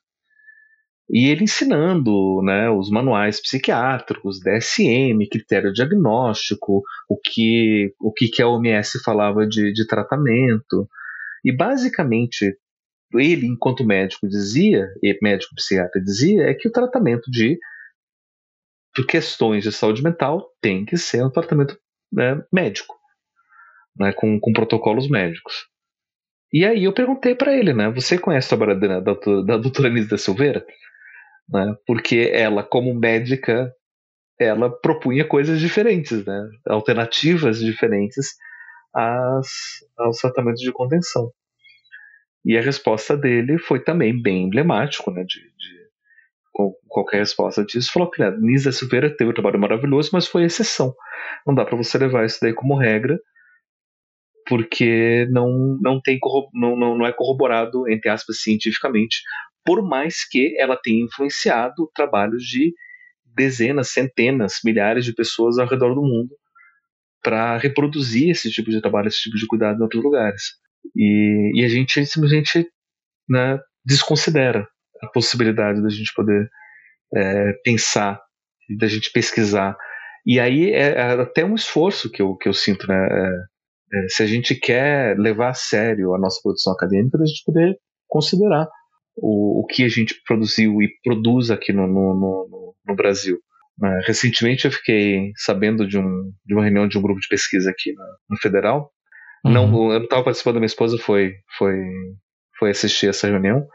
e ele ensinando né, os manuais psiquiátricos, DSM, critério diagnóstico, o que, o que, que a OMS falava de, de tratamento. E basicamente, ele, enquanto médico, dizia, e médico psiquiatra dizia, é que o tratamento de, de questões de saúde mental tem que ser um tratamento né, médico, né, com, com protocolos médicos. E aí eu perguntei para ele, né? Você conhece o trabalho da, da, doutora Nise da Silveira? né? porque ela, como médica, ela propunha coisas diferentes, né? alternativas diferentes às, aos tratamentos de contenção. E a resposta dele foi também bem emblemático, né? De com qualquer resposta disso, falou que né, Nisa Silveira teve um trabalho maravilhoso, mas foi exceção. Não dá para você levar isso daí como regra, porque não, não, tem, não, não, não é corroborado, entre aspas, cientificamente, por mais que ela tenha influenciado trabalhos de dezenas, centenas, milhares de pessoas ao redor do mundo para reproduzir esse tipo de trabalho, esse tipo de cuidado em outros lugares. E, e a gente simplesmente né, desconsidera a possibilidade da gente poder é, pensar, da gente pesquisar. E aí é, é, até um esforço que eu, que eu sinto, né? É, é, se a gente quer levar a sério a nossa produção acadêmica, da gente poder considerar o, o que a gente produziu e produz aqui no, no, no, no Brasil. Né? Recentemente eu fiquei sabendo de, um, de uma reunião de um grupo de pesquisa aqui no, no Federal. Uhum. Não, eu não estava participando, minha esposa foi, foi, foi assistir essa reunião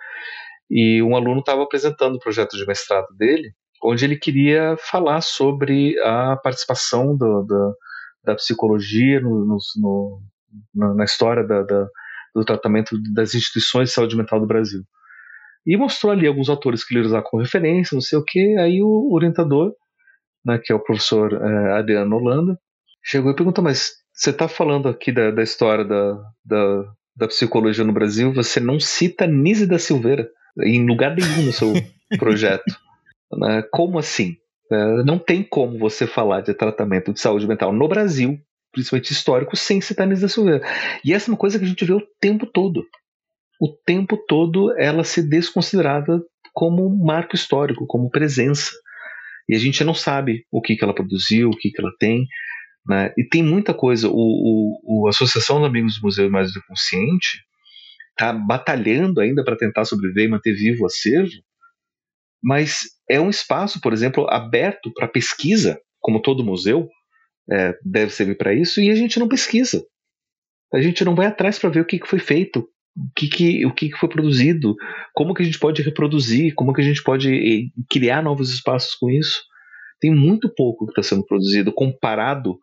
e um aluno estava apresentando o projeto de mestrado dele, onde ele queria falar sobre a participação do, do, da psicologia no, no, no, na história da, da, do tratamento das instituições de saúde mental do Brasil. E mostrou ali alguns autores que ele usar como referência, não sei o que. Aí o orientador, né, que é o professor é, Adriano Holanda, chegou e perguntou: Mas você está falando aqui da, da história da, da, psicologia no Brasil, você não cita Nise da Silveira em lugar nenhum no seu projeto. Né? Como assim? É, não tem como você falar de tratamento de saúde mental no Brasil, principalmente histórico, sem citar Nise da Silveira. E essa é uma coisa que a gente vê o tempo todo. O tempo todo ela se desconsiderada como marco histórico, como presença. E a gente não sabe o que, que ela produziu, o que, que ela tem. Né? E tem muita coisa. O, o, o Associação dos Amigos do Museu Mais do Consciente está batalhando ainda para tentar sobreviver e manter vivo o acervo, mas é um espaço, por exemplo, aberto para pesquisa, como todo museu é, deve servir para isso, e a gente não pesquisa. A gente não vai atrás para ver o que, que foi feito, o que, que, o que, foi produzido, como que a gente pode reproduzir, como que a gente pode eh, criar novos espaços com isso. Tem muito pouco que está sendo produzido comparado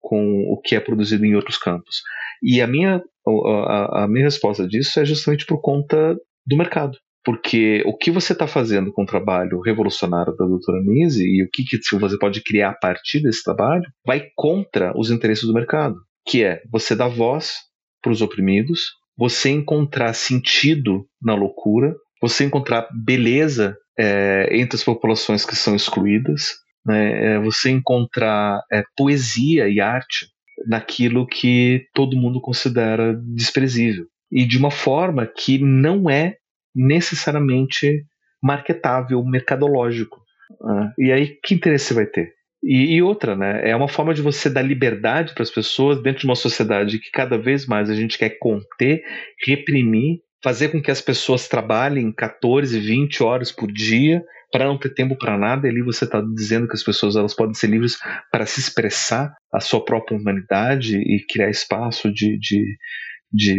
com o que é produzido em outros campos. E a minha, a, a minha resposta disso é justamente por conta do mercado. Porque o que você está fazendo com o trabalho revolucionário da doutora Nise e o que, que você pode criar a partir desse trabalho vai contra os interesses do mercado, que é você dar voz para os oprimidos, você encontrar sentido na loucura, você encontrar beleza é, entre as populações que são excluídas, né, é você encontrar é, poesia e arte naquilo que todo mundo considera desprezível. E de uma forma que não é necessariamente marketável, mercadológico. Né? E aí, que interesse vai ter? E, e, outra, né? É uma forma de você dar liberdade para as pessoas dentro de uma sociedade que cada vez mais a gente quer conter, reprimir, fazer com que as pessoas trabalhem 14, 20 horas por dia para não ter tempo para nada. E ali você está dizendo que as pessoas elas podem ser livres para se expressar a sua própria humanidade e criar espaço de, de, de,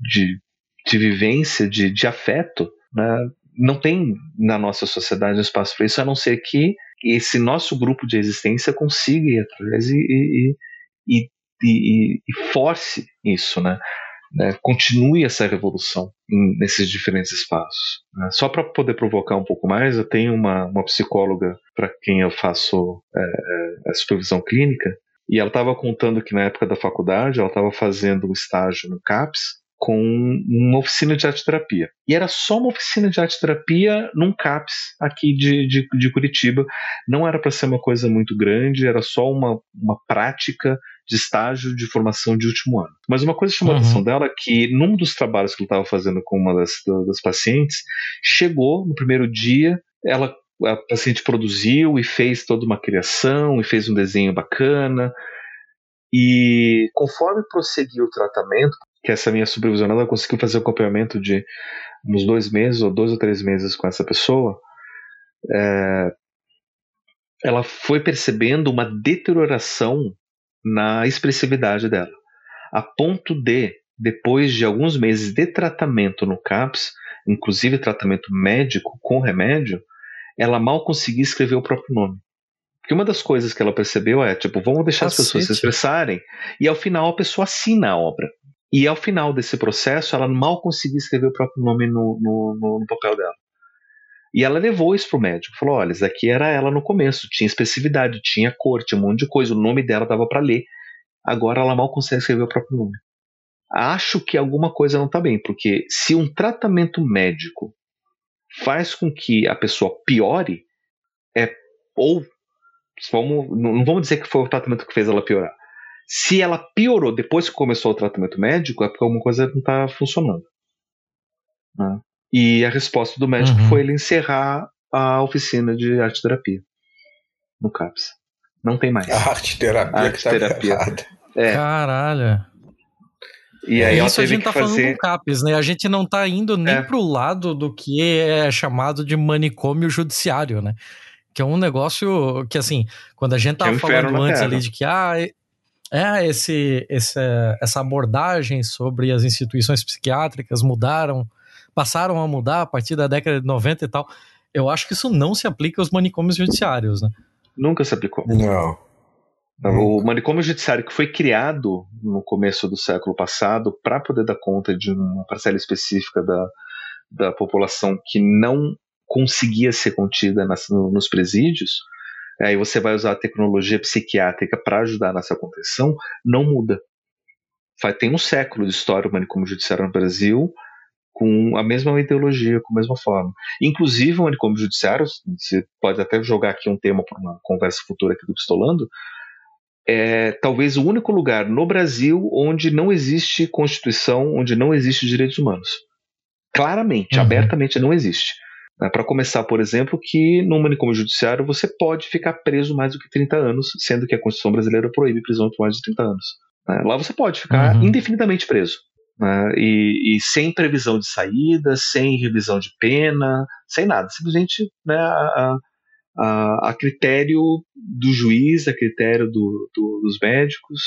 de, de vivência, de, de afeto. Né? Não tem na nossa sociedade espaço para isso, a não ser que esse nosso grupo de existência consiga ir atrás e, e, e, e, e force isso, né? Né, continue essa revolução em, nesses diferentes espaços. Né? Só para poder provocar um pouco mais, eu tenho uma, uma psicóloga para quem eu faço é, é, a supervisão clínica, e ela estava contando que na época da faculdade ela estava fazendo um estágio no CAPS com uma oficina de arte terapia. E era só uma oficina de arte terapia num CAPS aqui de, de, de Curitiba. Não era para ser uma coisa muito grande, era só uma, uma prática de estágio de formação de último ano. Mas uma coisa chamou uhum. a atenção dela é que num dos trabalhos que ele estava fazendo com uma das, das pacientes, chegou no primeiro dia, ela a paciente produziu e fez toda uma criação e fez um desenho bacana. E conforme prosseguiu o tratamento, que essa minha supervisionada conseguiu fazer um acompanhamento de uns dois meses ou dois ou três meses com essa pessoa, é, ela foi percebendo uma deterioração na expressividade dela, a ponto de, depois de alguns meses de tratamento no CAPS, inclusive tratamento médico com remédio, ela mal conseguia escrever o próprio nome. Porque uma das coisas que ela percebeu é, tipo, vamos deixar Cacete. as pessoas se expressarem, e ao final a pessoa assina a obra. E ao final desse processo, ela mal conseguia escrever o próprio nome no, no, no, no papel dela. E ela levou isso pro médico. Falou: olha, isso aqui era ela no começo, tinha expressividade, tinha cor, tinha um monte de coisa, o nome dela dava para ler. Agora ela mal consegue escrever o próprio nome. Acho que alguma coisa não está bem, porque se um tratamento médico faz com que a pessoa piore, é ou vamos, não vamos dizer que foi o tratamento que fez ela piorar. Se ela piorou depois que começou o tratamento médico, é porque alguma coisa não está funcionando. Né? E a resposta do médico uhum. foi ele encerrar a oficina de arte terapia no CAPS. Não tem mais. A arte terapia. A arte terapia. É. Caralho. E aí Isso a gente tá fazer... falando do CAPES, né? A gente não tá indo nem é. pro lado do que é chamado de manicômio judiciário, né? Que é um negócio que, assim, quando a gente tava é falando antes ali de que, ah, é, esse, esse, essa abordagem sobre as instituições psiquiátricas mudaram, passaram a mudar a partir da década de 90 e tal. Eu acho que isso não se aplica aos manicômios judiciários, né? Nunca se aplicou. Não. O manicômio judiciário que foi criado no começo do século passado para poder dar conta de uma parcela específica da, da população que não conseguia ser contida nas, nos presídios, aí você vai usar a tecnologia psiquiátrica para ajudar nessa contenção, não muda. Tem um século de história o manicômio judiciário no Brasil com a mesma ideologia, com a mesma forma. Inclusive o manicômio judiciário, você pode até jogar aqui um tema para uma conversa futura aqui do Pistolando, é talvez o único lugar no Brasil onde não existe Constituição, onde não existe direitos humanos. Claramente, uhum. abertamente não existe. É, Para começar, por exemplo, que no manicômio judiciário você pode ficar preso mais do que 30 anos, sendo que a Constituição brasileira proíbe prisão por mais de 30 anos. É, lá você pode ficar uhum. indefinidamente preso. Né? E, e, sem previsão de saída, sem revisão de pena, sem nada. Simplesmente né, a, a, a critério do juiz, a critério do, do, dos médicos.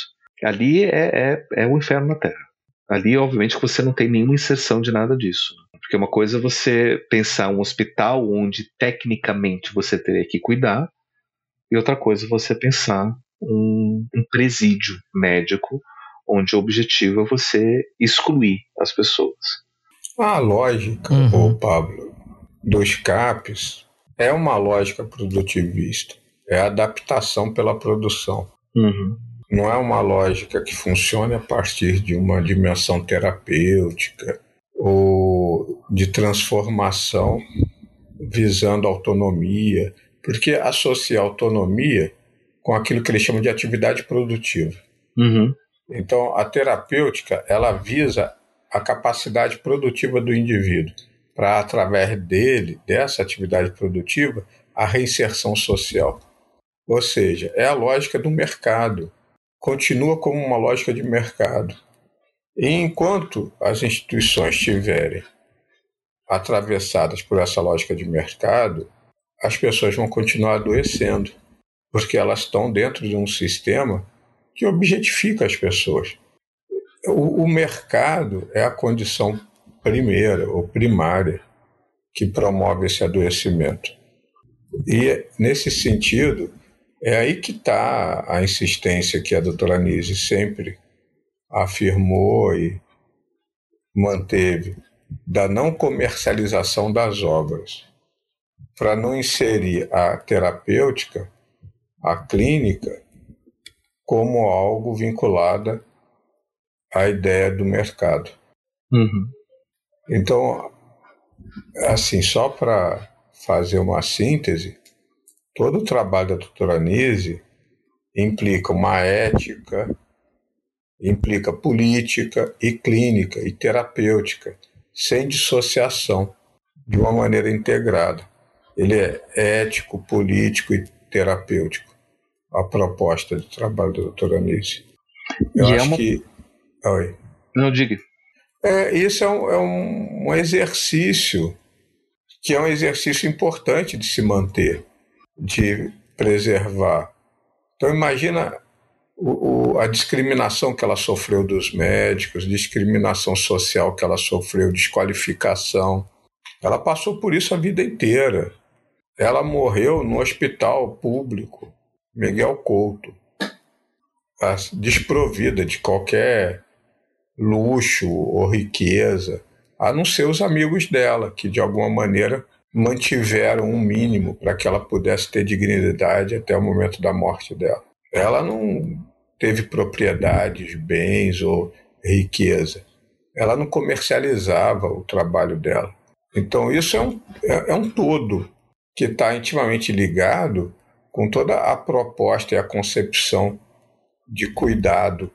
Ali é, é, é o inferno na Terra. Ali, obviamente, você não tem nenhuma inserção de nada disso. Porque uma coisa é você pensar um hospital onde tecnicamente você teria que cuidar, e outra coisa é você pensar um, um presídio médico onde o objetivo é você excluir as pessoas. A lógica, uhum. Pablo, dos CAPs é uma lógica produtivista, é adaptação pela produção. Uhum. Não é uma lógica que funcione a partir de uma dimensão terapêutica ou de transformação visando autonomia, porque associa autonomia com aquilo que eles chamam de atividade produtiva. Uhum. Então, a terapêutica ela visa a capacidade produtiva do indivíduo para, através dele, dessa atividade produtiva, a reinserção social. Ou seja, é a lógica do mercado. Continua como uma lógica de mercado. E enquanto as instituições estiverem atravessadas por essa lógica de mercado, as pessoas vão continuar adoecendo, porque elas estão dentro de um sistema que objetifica as pessoas. O, o mercado é a condição primeira ou primária que promove esse adoecimento. E, nesse sentido, é aí que está a insistência que a doutora Nise sempre afirmou e manteve da não comercialização das obras, para não inserir a terapêutica, a clínica, como algo vinculado à ideia do mercado. Uhum. Então, assim, só para fazer uma síntese, todo o trabalho da doutora Nise implica uma ética, implica política e clínica e terapêutica, sem dissociação, de uma maneira integrada. Ele é ético, político e terapêutico, a proposta de trabalho da doutora Nise. Eu e é acho é uma... que. Oi. Não diga. É, isso é, um, é um, um exercício que é um exercício importante de se manter, de preservar. Então imagina o, o, a discriminação que ela sofreu dos médicos, discriminação social que ela sofreu, desqualificação. Ela passou por isso a vida inteira. Ela morreu no hospital público, Miguel Couto, desprovida de qualquer luxo ou riqueza, a não ser os amigos dela, que de alguma maneira mantiveram um mínimo para que ela pudesse ter dignidade até o momento da morte dela. Ela não teve propriedades, bens ou riqueza. Ela não comercializava o trabalho dela. Então, isso é um, é, é um todo que está intimamente ligado com toda a proposta e a concepção de cuidado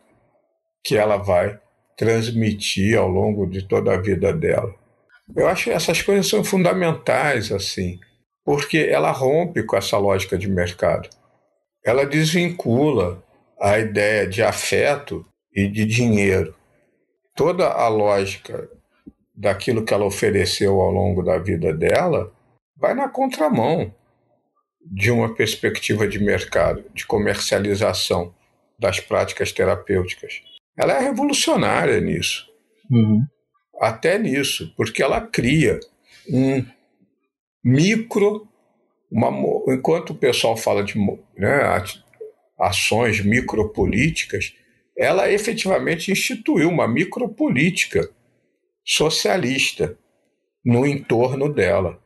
que ela vai transmitir ao longo de toda a vida dela. Eu acho que essas coisas são fundamentais, assim, porque ela rompe com essa lógica de mercado. Ela desvincula a ideia de afeto e de dinheiro. Toda a lógica daquilo que ela ofereceu ao longo da vida dela vai na contramão de uma perspectiva de mercado, de comercialização das práticas terapêuticas. Ela é revolucionária nisso. Uhum. Até nisso, porque ela cria um micro. Uma, enquanto o pessoal fala de né, ações micropolíticas, ela efetivamente instituiu uma micropolítica socialista no entorno dela.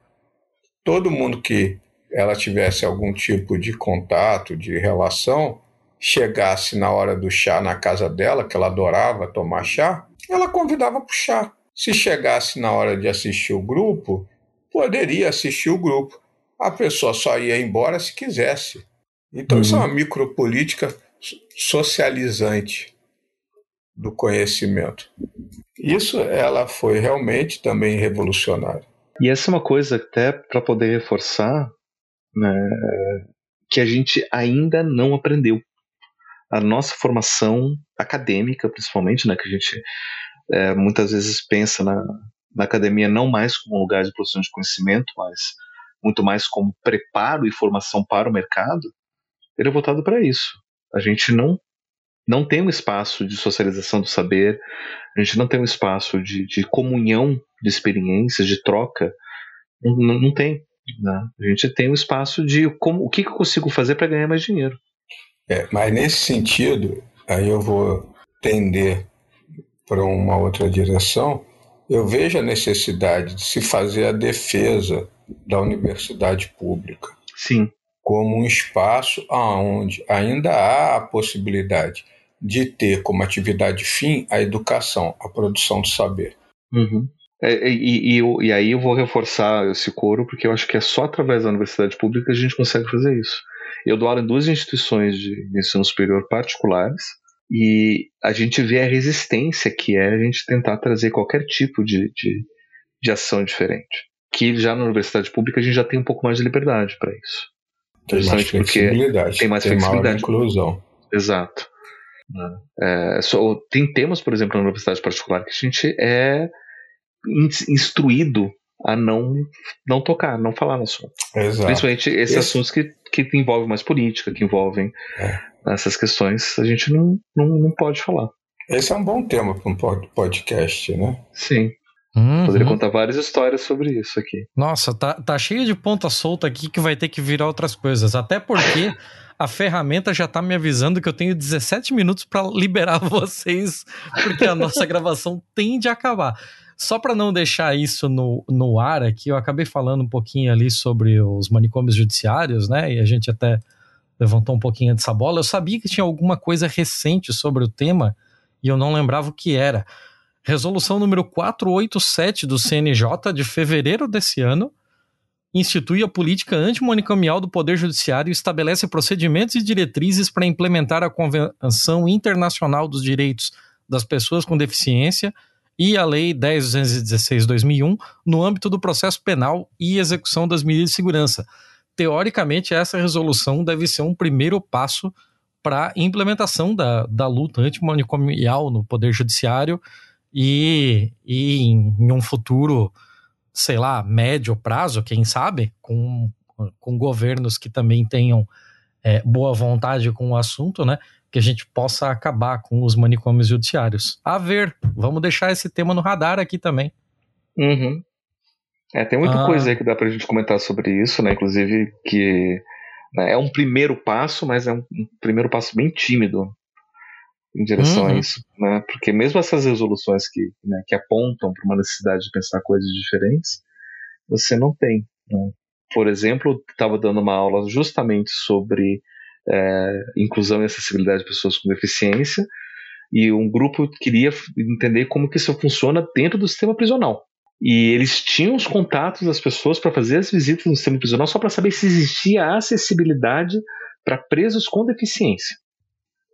Todo mundo que ela tivesse algum tipo de contato, de relação, chegasse na hora do chá na casa dela, que ela adorava tomar chá, ela convidava para o chá. Se chegasse na hora de assistir o grupo, poderia assistir o grupo. A pessoa só ia embora se quisesse. Então, uhum. isso é uma uhum. micropolítica socializante do conhecimento. Isso ela foi realmente também revolucionária. E essa é uma coisa até para poder reforçar né, que a gente ainda não aprendeu a nossa formação acadêmica, principalmente, né, que a gente é, muitas vezes pensa na, na academia não mais como um lugar de produção de conhecimento, mas muito mais como preparo e formação para o mercado, ele é voltado para isso. A gente não não tem um espaço de socialização do saber, a gente não tem um espaço de, de comunhão de experiências, de troca, não, não tem. Né? A gente tem um espaço de como, o que, que eu consigo fazer para ganhar mais dinheiro. É, mas nesse sentido, aí eu vou tender para uma outra direção. Eu vejo a necessidade de se fazer a defesa da universidade pública. Sim. Como um espaço onde ainda há a possibilidade de ter como atividade fim a educação, a produção do saber. Uhum. É, e, e, e, aí eu vou reforçar esse coro, porque eu acho que é só através da universidade pública que a gente consegue fazer isso. Eu dou aula em duas instituições de ensino superior particulares e a gente vê a resistência que é a gente tentar trazer qualquer tipo de, de, de ação diferente. Que já na universidade pública a gente já tem um pouco mais de liberdade para isso. Tem mais flexibilidade. Tem mais tem flexibilidade. inclusão. Exato. É, só, tem temas, por exemplo, na universidade particular que a gente é instruído a não não tocar, não falar no assunto. Exato. Principalmente esses Esse... assuntos que, que envolvem mais política, que envolvem é. essas questões, a gente não, não, não pode falar. Esse é um bom tema para um podcast, né? Sim. Uhum. Poderia contar várias histórias sobre isso aqui. Nossa, tá, tá cheio de ponta solta aqui que vai ter que virar outras coisas. Até porque a ferramenta já tá me avisando que eu tenho 17 minutos para liberar vocês, porque a nossa gravação tende a acabar. Só para não deixar isso no, no ar aqui, eu acabei falando um pouquinho ali sobre os manicômios judiciários, né? E a gente até levantou um pouquinho dessa bola. Eu sabia que tinha alguma coisa recente sobre o tema e eu não lembrava o que era. Resolução número 487 do CNJ de fevereiro desse ano institui a política antimanicomial do Poder Judiciário e estabelece procedimentos e diretrizes para implementar a Convenção Internacional dos Direitos das Pessoas com Deficiência e a Lei 10.216/2001 no âmbito do processo penal e execução das medidas de segurança. Teoricamente, essa resolução deve ser um primeiro passo para a implementação da, da luta antimanicomial no Poder Judiciário e, e em, em um futuro, sei lá, médio prazo, quem sabe, com, com governos que também tenham é, boa vontade com o assunto, né? Que a gente possa acabar com os manicômios judiciários. A ver, vamos deixar esse tema no radar aqui também. Uhum. É, tem muita ah. coisa aí que dá pra gente comentar sobre isso, né? Inclusive que né, é um primeiro passo, mas é um, um primeiro passo bem tímido em direção uhum. a isso, né? Porque mesmo essas resoluções que, né, que apontam para uma necessidade de pensar coisas diferentes, você não tem. Né? Por exemplo, estava dando uma aula justamente sobre é, inclusão e acessibilidade de pessoas com deficiência e um grupo queria entender como que isso funciona dentro do sistema prisional. E eles tinham os contatos das pessoas para fazer as visitas no sistema prisional só para saber se existia acessibilidade para presos com deficiência.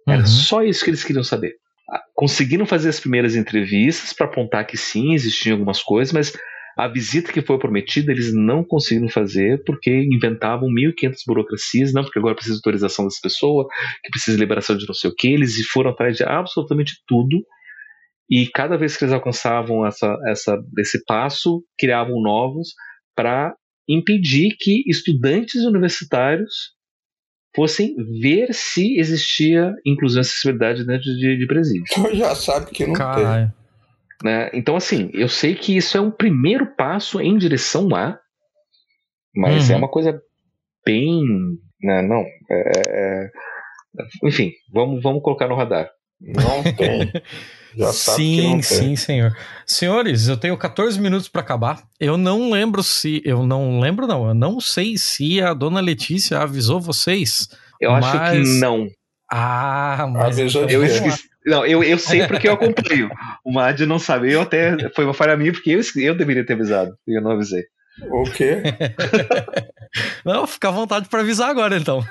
Era uhum. só isso que eles queriam saber. Ah, conseguiram fazer as primeiras entrevistas para apontar que sim, existiam algumas coisas, mas a visita que foi prometida eles não conseguiram fazer porque inventavam 1.500 burocracias, não, porque agora precisa de autorização dessa pessoa, que precisa de liberação de não sei o que, eles foram atrás de absolutamente tudo e cada vez que eles alcançavam essa, essa, esse passo, criavam novos para impedir que estudantes universitários fossem ver se existia inclusão e acessibilidade dentro de, de presídio. Então já sabe que não Caralho. tem. Né? Então, assim, eu sei que isso é um primeiro passo em direção a, mas é uhum. é uma coisa bem. Né, não, é, é, enfim, vamos, vamos colocar no radar. Não tem. Já sabe sim, sim, senhor. Senhores, eu tenho 14 minutos para acabar. Eu não lembro se. Eu não lembro, não. Eu não sei se a dona Letícia avisou vocês. Eu mas... acho que não. Ah, mas. Avisou eu esqueci. Não, eu, eu sei porque eu acompanho. o Mad não sabe. Eu até. Foi uma falha minha porque eu, eu deveria ter avisado. E eu não avisei. O quê? não, fica à vontade para avisar agora, então.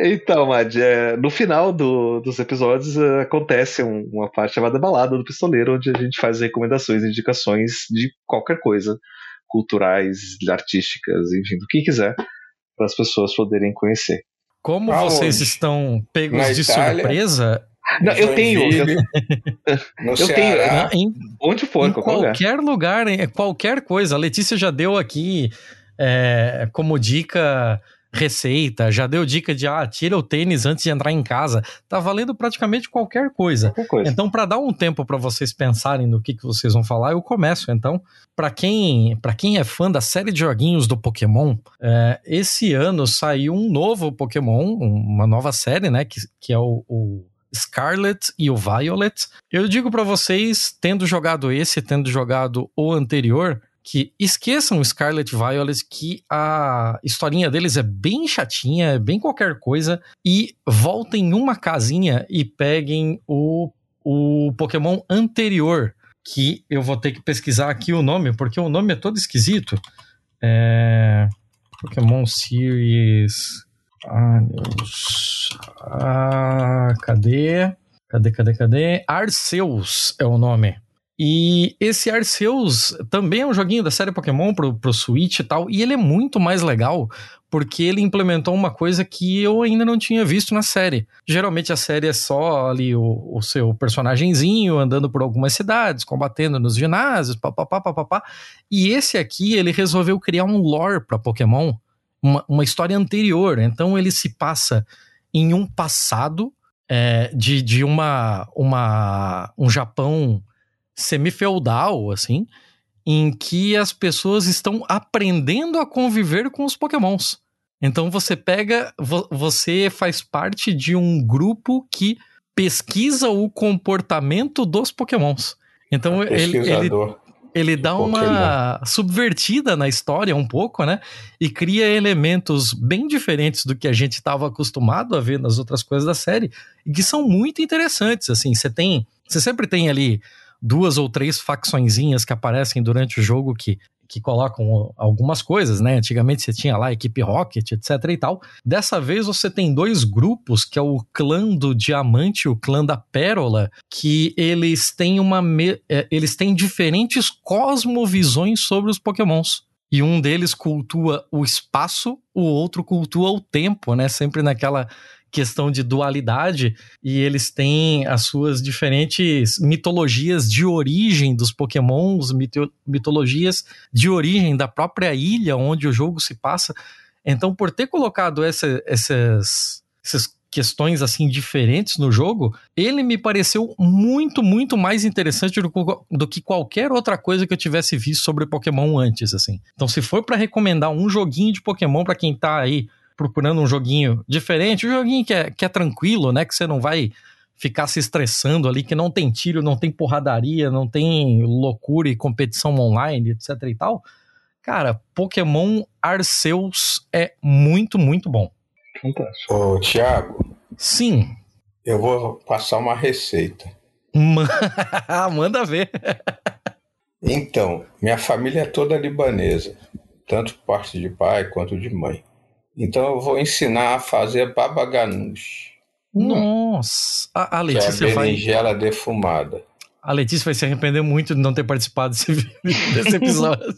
então, Mad, é, no final do, dos episódios é, acontece um, uma parte chamada Balada do Pistoleiro, onde a gente faz recomendações, indicações de qualquer coisa, culturais, artísticas, enfim, do que quiser, para as pessoas poderem conhecer. Como vocês estão pegos Na de Itália? surpresa, não, eu tenho. Eu, eu tenho. Em, onde for, em qualquer, lugar. lugar, qualquer coisa. A Letícia já deu aqui é, como dica receita, já deu dica de ah, tira o tênis antes de entrar em casa. Tá valendo praticamente qualquer coisa. Qualquer coisa. Então, para dar um tempo para vocês pensarem no que, que vocês vão falar, eu começo. Então, para quem, pra quem é fã da série de joguinhos do Pokémon, é, esse ano saiu um novo Pokémon, uma nova série, né? Que, que é o, o Scarlet e o Violet. Eu digo para vocês, tendo jogado esse, tendo jogado o anterior, que esqueçam Scarlet e Violet, que a historinha deles é bem chatinha, é bem qualquer coisa, e voltem uma casinha e peguem o, o Pokémon anterior, que eu vou ter que pesquisar aqui o nome, porque o nome é todo esquisito. É... Pokémon Series ah, Deus. Ah, cadê? Cadê, cadê, cadê? Arceus é o nome. E esse Arceus também é um joguinho da série Pokémon pro, pro Switch e tal, e ele é muito mais legal porque ele implementou uma coisa que eu ainda não tinha visto na série. Geralmente a série é só ali o, o seu personagemzinho andando por algumas cidades, combatendo nos ginásios, papapá, papapá. E esse aqui, ele resolveu criar um lore para Pokémon uma, uma história anterior. Então ele se passa em um passado é, de, de uma, uma, um Japão semi-feudal, assim, em que as pessoas estão aprendendo a conviver com os pokémons. Então você pega, você faz parte de um grupo que pesquisa o comportamento dos pokémons. Então ele, ele, ele dá uma subvertida na história um pouco, né? E cria elementos bem diferentes do que a gente estava acostumado a ver nas outras coisas da série, e que são muito interessantes, assim, você tem, você sempre tem ali duas ou três facçõezinhas que aparecem durante o jogo que que colocam algumas coisas, né? Antigamente você tinha lá a equipe Rocket, etc e tal. Dessa vez você tem dois grupos, que é o clã do Diamante e o clã da Pérola, que eles têm uma é, eles têm diferentes cosmovisões sobre os Pokémons. E um deles cultua o espaço, o outro cultua o tempo, né? Sempre naquela questão de dualidade e eles têm as suas diferentes mitologias de origem dos Pokémons, mito mitologias de origem da própria ilha onde o jogo se passa. Então, por ter colocado essa, essas, esses questões assim diferentes no jogo, ele me pareceu muito, muito mais interessante do, do que qualquer outra coisa que eu tivesse visto sobre Pokémon antes, assim. Então, se for para recomendar um joguinho de Pokémon para quem tá aí procurando um joguinho diferente, um joguinho que é, que é tranquilo, né, que você não vai ficar se estressando ali, que não tem tiro, não tem porradaria, não tem loucura e competição online, etc e tal. Cara, Pokémon Arceus é muito, muito bom. Fantástico. Ô, Thiago. Sim. Eu vou passar uma receita. Manda ver. então, minha família é toda libanesa, tanto parte de pai quanto de mãe. Então eu vou ensinar a fazer baba ganoush. Nossa! A, a Letícia que é a berinjela vai... defumada. A Letícia vai se arrepender muito de não ter participado desse, desse episódio.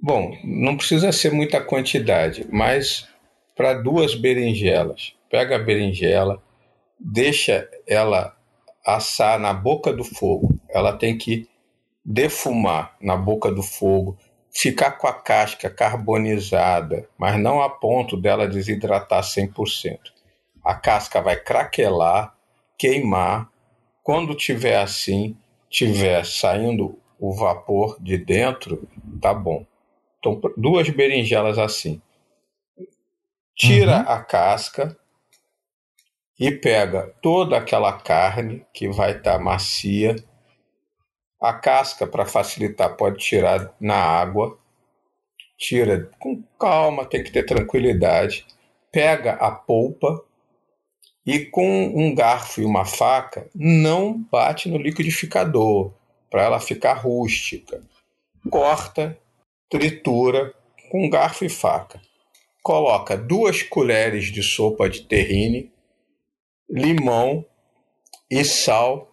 Bom, não precisa ser muita quantidade, mas para duas berinjelas. Pega a berinjela, deixa ela assar na boca do fogo. Ela tem que defumar na boca do fogo, ficar com a casca carbonizada, mas não a ponto dela desidratar 100%. A casca vai craquelar, queimar. Quando tiver assim, tiver saindo o vapor de dentro, tá bom. Então, duas berinjelas assim tira uhum. a casca e pega toda aquela carne que vai estar tá macia. A casca, para facilitar, pode tirar na água. Tira com calma, tem que ter tranquilidade. Pega a polpa e com um garfo e uma faca não bate no liquidificador para ela ficar rústica. Corta, tritura com garfo e faca coloca duas colheres de sopa de terrine, limão e sal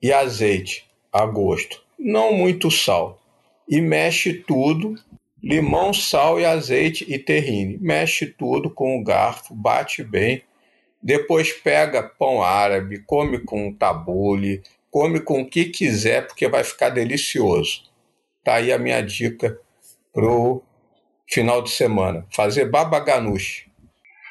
e azeite a gosto. Não muito sal. E mexe tudo, limão, sal e azeite e terrine. Mexe tudo com o garfo, bate bem. Depois pega pão árabe, come com tabule, come com o que quiser, porque vai ficar delicioso. Tá aí a minha dica pro final de semana. Fazer baba ganoush.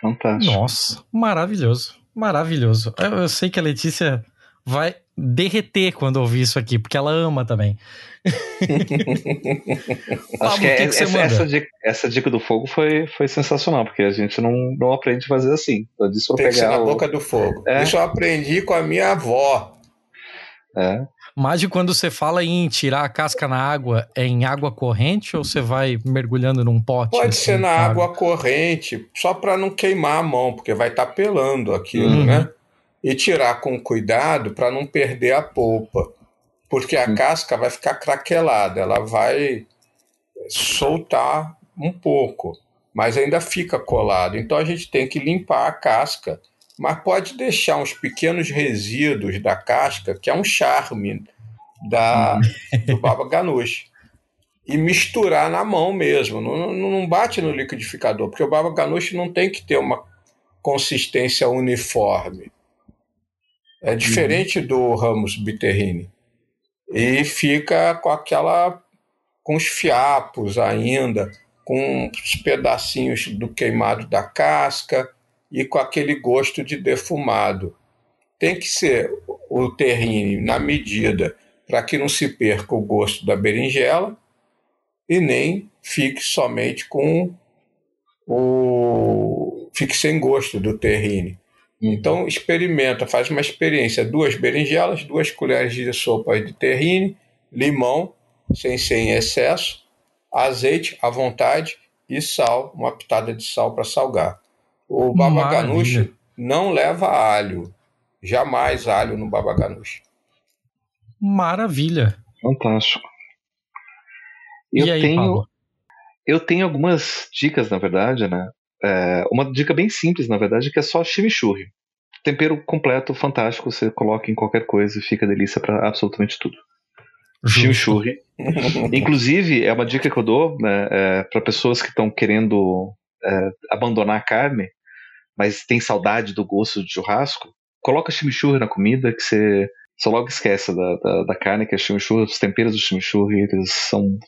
Fantástico. Nossa, maravilhoso. Maravilhoso. Eu, eu, sei que a Letícia vai derreter quando ouvir isso aqui, porque ela ama também. Acho que, é, que essa, essa, dica, essa, dica, do fogo foi, foi sensacional, porque a gente não, não aprende a fazer assim. Eu disse Tem pegar que ser na o... boca do fogo. É. Isso eu aprendi com a minha avó. É. Mas de quando você fala em tirar a casca na água, é em água corrente ou você vai mergulhando num pote? Pode assim, ser na água, água corrente, só para não queimar a mão, porque vai estar tá pelando aquilo, uhum. né? E tirar com cuidado para não perder a polpa, porque a casca vai ficar craquelada, ela vai soltar um pouco, mas ainda fica colado. Então a gente tem que limpar a casca mas pode deixar uns pequenos resíduos da casca, que é um charme da, do baba ganoush, e misturar na mão mesmo. Não, não bate no liquidificador, porque o baba ganoush não tem que ter uma consistência uniforme. É diferente uhum. do Ramos Bitterrine. E fica com aquela. com os fiapos ainda, com os pedacinhos do queimado da casca e com aquele gosto de defumado. Tem que ser o terrine na medida para que não se perca o gosto da berinjela e nem fique somente com o fique sem gosto do terrine. Então experimenta, faz uma experiência, duas berinjelas, duas colheres de sopa de terrine, limão, sem ser em excesso, azeite à vontade e sal, uma pitada de sal para salgar. O baba ganoush não leva alho. Jamais alho no baba ganoush. Maravilha. Fantástico. Eu e aí, tenho, Paulo? Eu tenho algumas dicas, na verdade, né? É, uma dica bem simples, na verdade, que é só chimichurri. Tempero completo, fantástico, você coloca em qualquer coisa e fica delícia para absolutamente tudo. Chimichurri. Inclusive, é uma dica que eu dou né, é, para pessoas que estão querendo é, abandonar a carne mas tem saudade do gosto de churrasco, coloca chimichurri na comida que você só logo esquece da, da, da carne, que é chimichurri, os temperos do chimichurri, eles são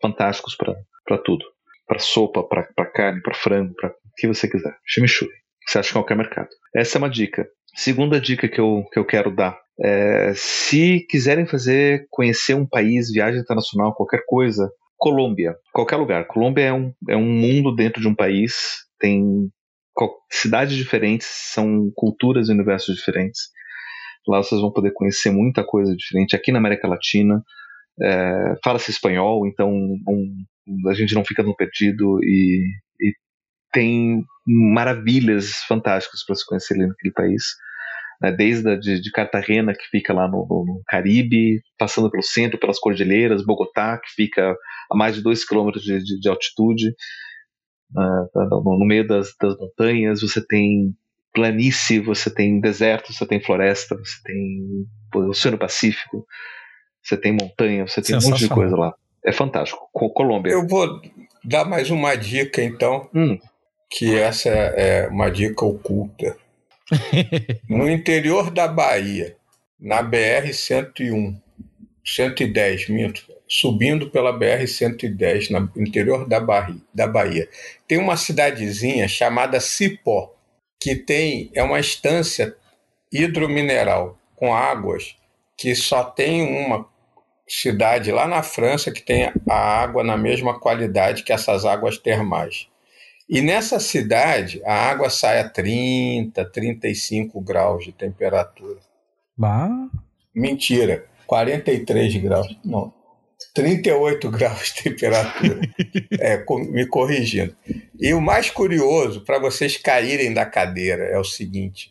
fantásticos para tudo. Para sopa, para carne, para frango, para o que você quiser. Chimichurri. Você acha em qualquer mercado. Essa é uma dica. Segunda dica que eu, que eu quero dar. É, se quiserem fazer, conhecer um país, viagem internacional, qualquer coisa, Colômbia, qualquer lugar. Colômbia é um, é um mundo dentro de um país, tem cidades diferentes, são culturas e universos diferentes. Lá vocês vão poder conhecer muita coisa diferente. Aqui na América Latina, é, fala-se espanhol, então um, a gente não fica tão perdido e, e tem maravilhas fantásticas para se conhecer ali naquele país. Né, desde a de, de, Cartagena, que fica lá no, no, no, Caribe, passando pelo centro, pelas cordilheiras, Bogotá, que fica a mais de 2 km de, de, de, altitude, uh, no, no, meio das, das montanhas, você tem planície, você tem deserto, você tem floresta, você tem o Oceano Pacífico, você tem montanha, você tem um monte de coisa lá. É fantástico. Colômbia. Eu vou dar mais uma dica, então, hum. que essa é uma dica oculta. no interior da Bahia, na BR-101, 110, minto, subindo pela BR-110, no interior da Bahia, da Bahia, tem uma cidadezinha chamada Cipó, que tem é uma estância hidromineral com águas que só tem uma cidade lá na França que tem a água na mesma qualidade que essas águas termais. E nessa cidade, a água sai a 30, 35 graus de temperatura. Bah. Mentira, 43 graus. Não, 38 graus de temperatura. é, me corrigindo. E o mais curioso, para vocês caírem da cadeira, é o seguinte: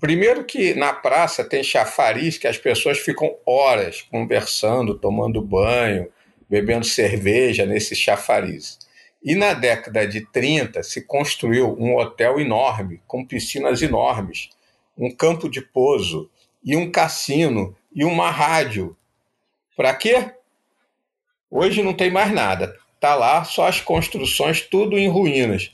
Primeiro que na praça tem chafariz que as pessoas ficam horas conversando, tomando banho, bebendo cerveja nesse chafariz. E na década de 30 se construiu um hotel enorme, com piscinas enormes, um campo de pouso e um cassino e uma rádio. Para quê? Hoje não tem mais nada. Tá lá só as construções tudo em ruínas.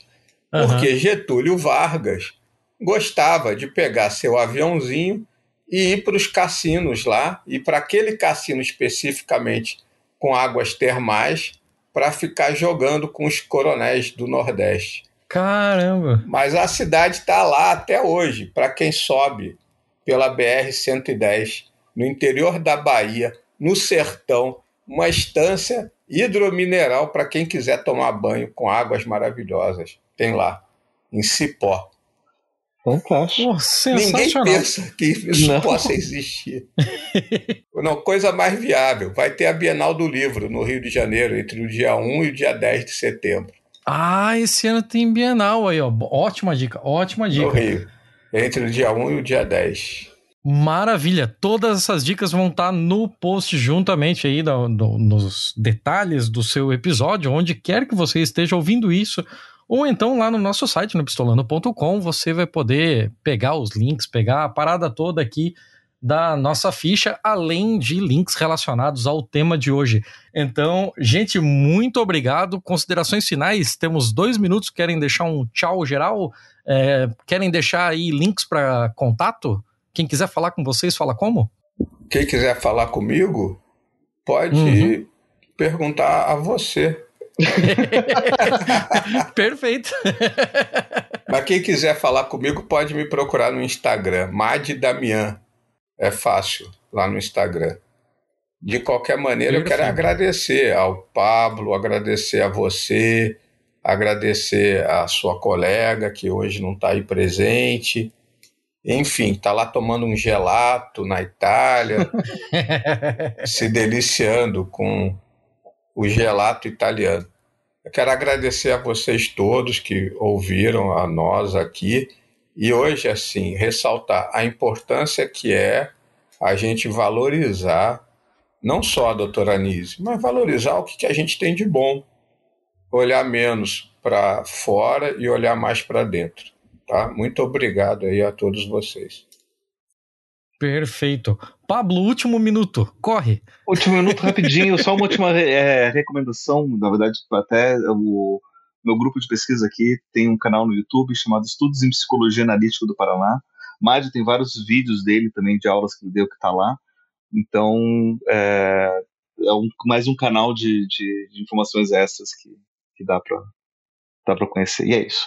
Uhum. Porque Getúlio Vargas gostava de pegar seu aviãozinho e ir para os cassinos lá, e para aquele cassino especificamente com águas termais, para ficar jogando com os coronéis do Nordeste. Caramba! Mas a cidade está lá até hoje, para quem sobe pela BR-110, no interior da Bahia, no sertão, uma estância hidromineral para quem quiser tomar banho com águas maravilhosas. Tem lá, em Cipó. Fantástico. Ninguém pensa que isso Não. possa existir. Não, coisa mais viável. Vai ter a Bienal do Livro no Rio de Janeiro, entre o dia 1 e o dia 10 de setembro. Ah, esse ano tem Bienal aí, ó. Ótima dica, ótima dica. No Rio. Entre o dia 1 e o dia 10. Maravilha! Todas essas dicas vão estar no post juntamente aí do, do, nos detalhes do seu episódio, onde quer que você esteja ouvindo isso, ou então lá no nosso site, no pistolando.com, você vai poder pegar os links, pegar a parada toda aqui da nossa ficha, além de links relacionados ao tema de hoje. Então, gente, muito obrigado. Considerações finais, temos dois minutos. Querem deixar um tchau geral? É, querem deixar aí links para contato? Quem quiser falar com vocês, fala como? Quem quiser falar comigo, pode uhum. perguntar a você. Perfeito. Mas quem quiser falar comigo pode me procurar no Instagram, Mad Damian. É fácil, lá no Instagram. De qualquer maneira, Perfeito. eu quero agradecer ao Pablo, agradecer a você, agradecer a sua colega que hoje não está aí presente. Enfim, está lá tomando um gelato na Itália, se deliciando com o gelato italiano. Eu quero agradecer a vocês todos que ouviram a nós aqui e hoje, assim, ressaltar a importância que é a gente valorizar não só a doutora Anise, mas valorizar o que a gente tem de bom. Olhar menos para fora e olhar mais para dentro. Tá? Muito obrigado aí a todos vocês. Perfeito. Pablo, último minuto, corre. Último minuto, rapidinho, só uma última é, recomendação, na verdade, até o meu grupo de pesquisa aqui tem um canal no YouTube chamado Estudos em Psicologia Analítica do Paraná. Mádio tem vários vídeos dele também, de aulas que ele deu, que está lá. Então, é, é um, mais um canal de, de, de informações extras que, que dá para dá conhecer. E é isso.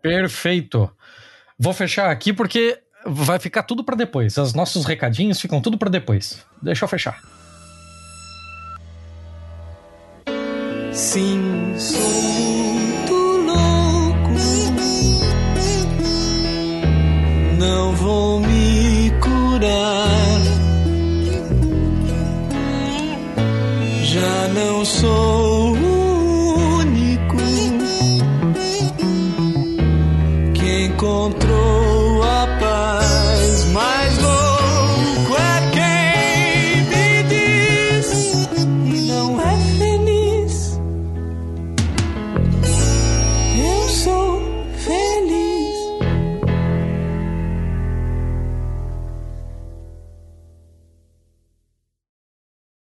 Perfeito. Vou fechar aqui porque vai ficar tudo para depois. Os nossos recadinhos ficam tudo para depois. Deixa eu fechar. Sim, sou muito louco. Não vou me curar. Já não sou o único que encontrou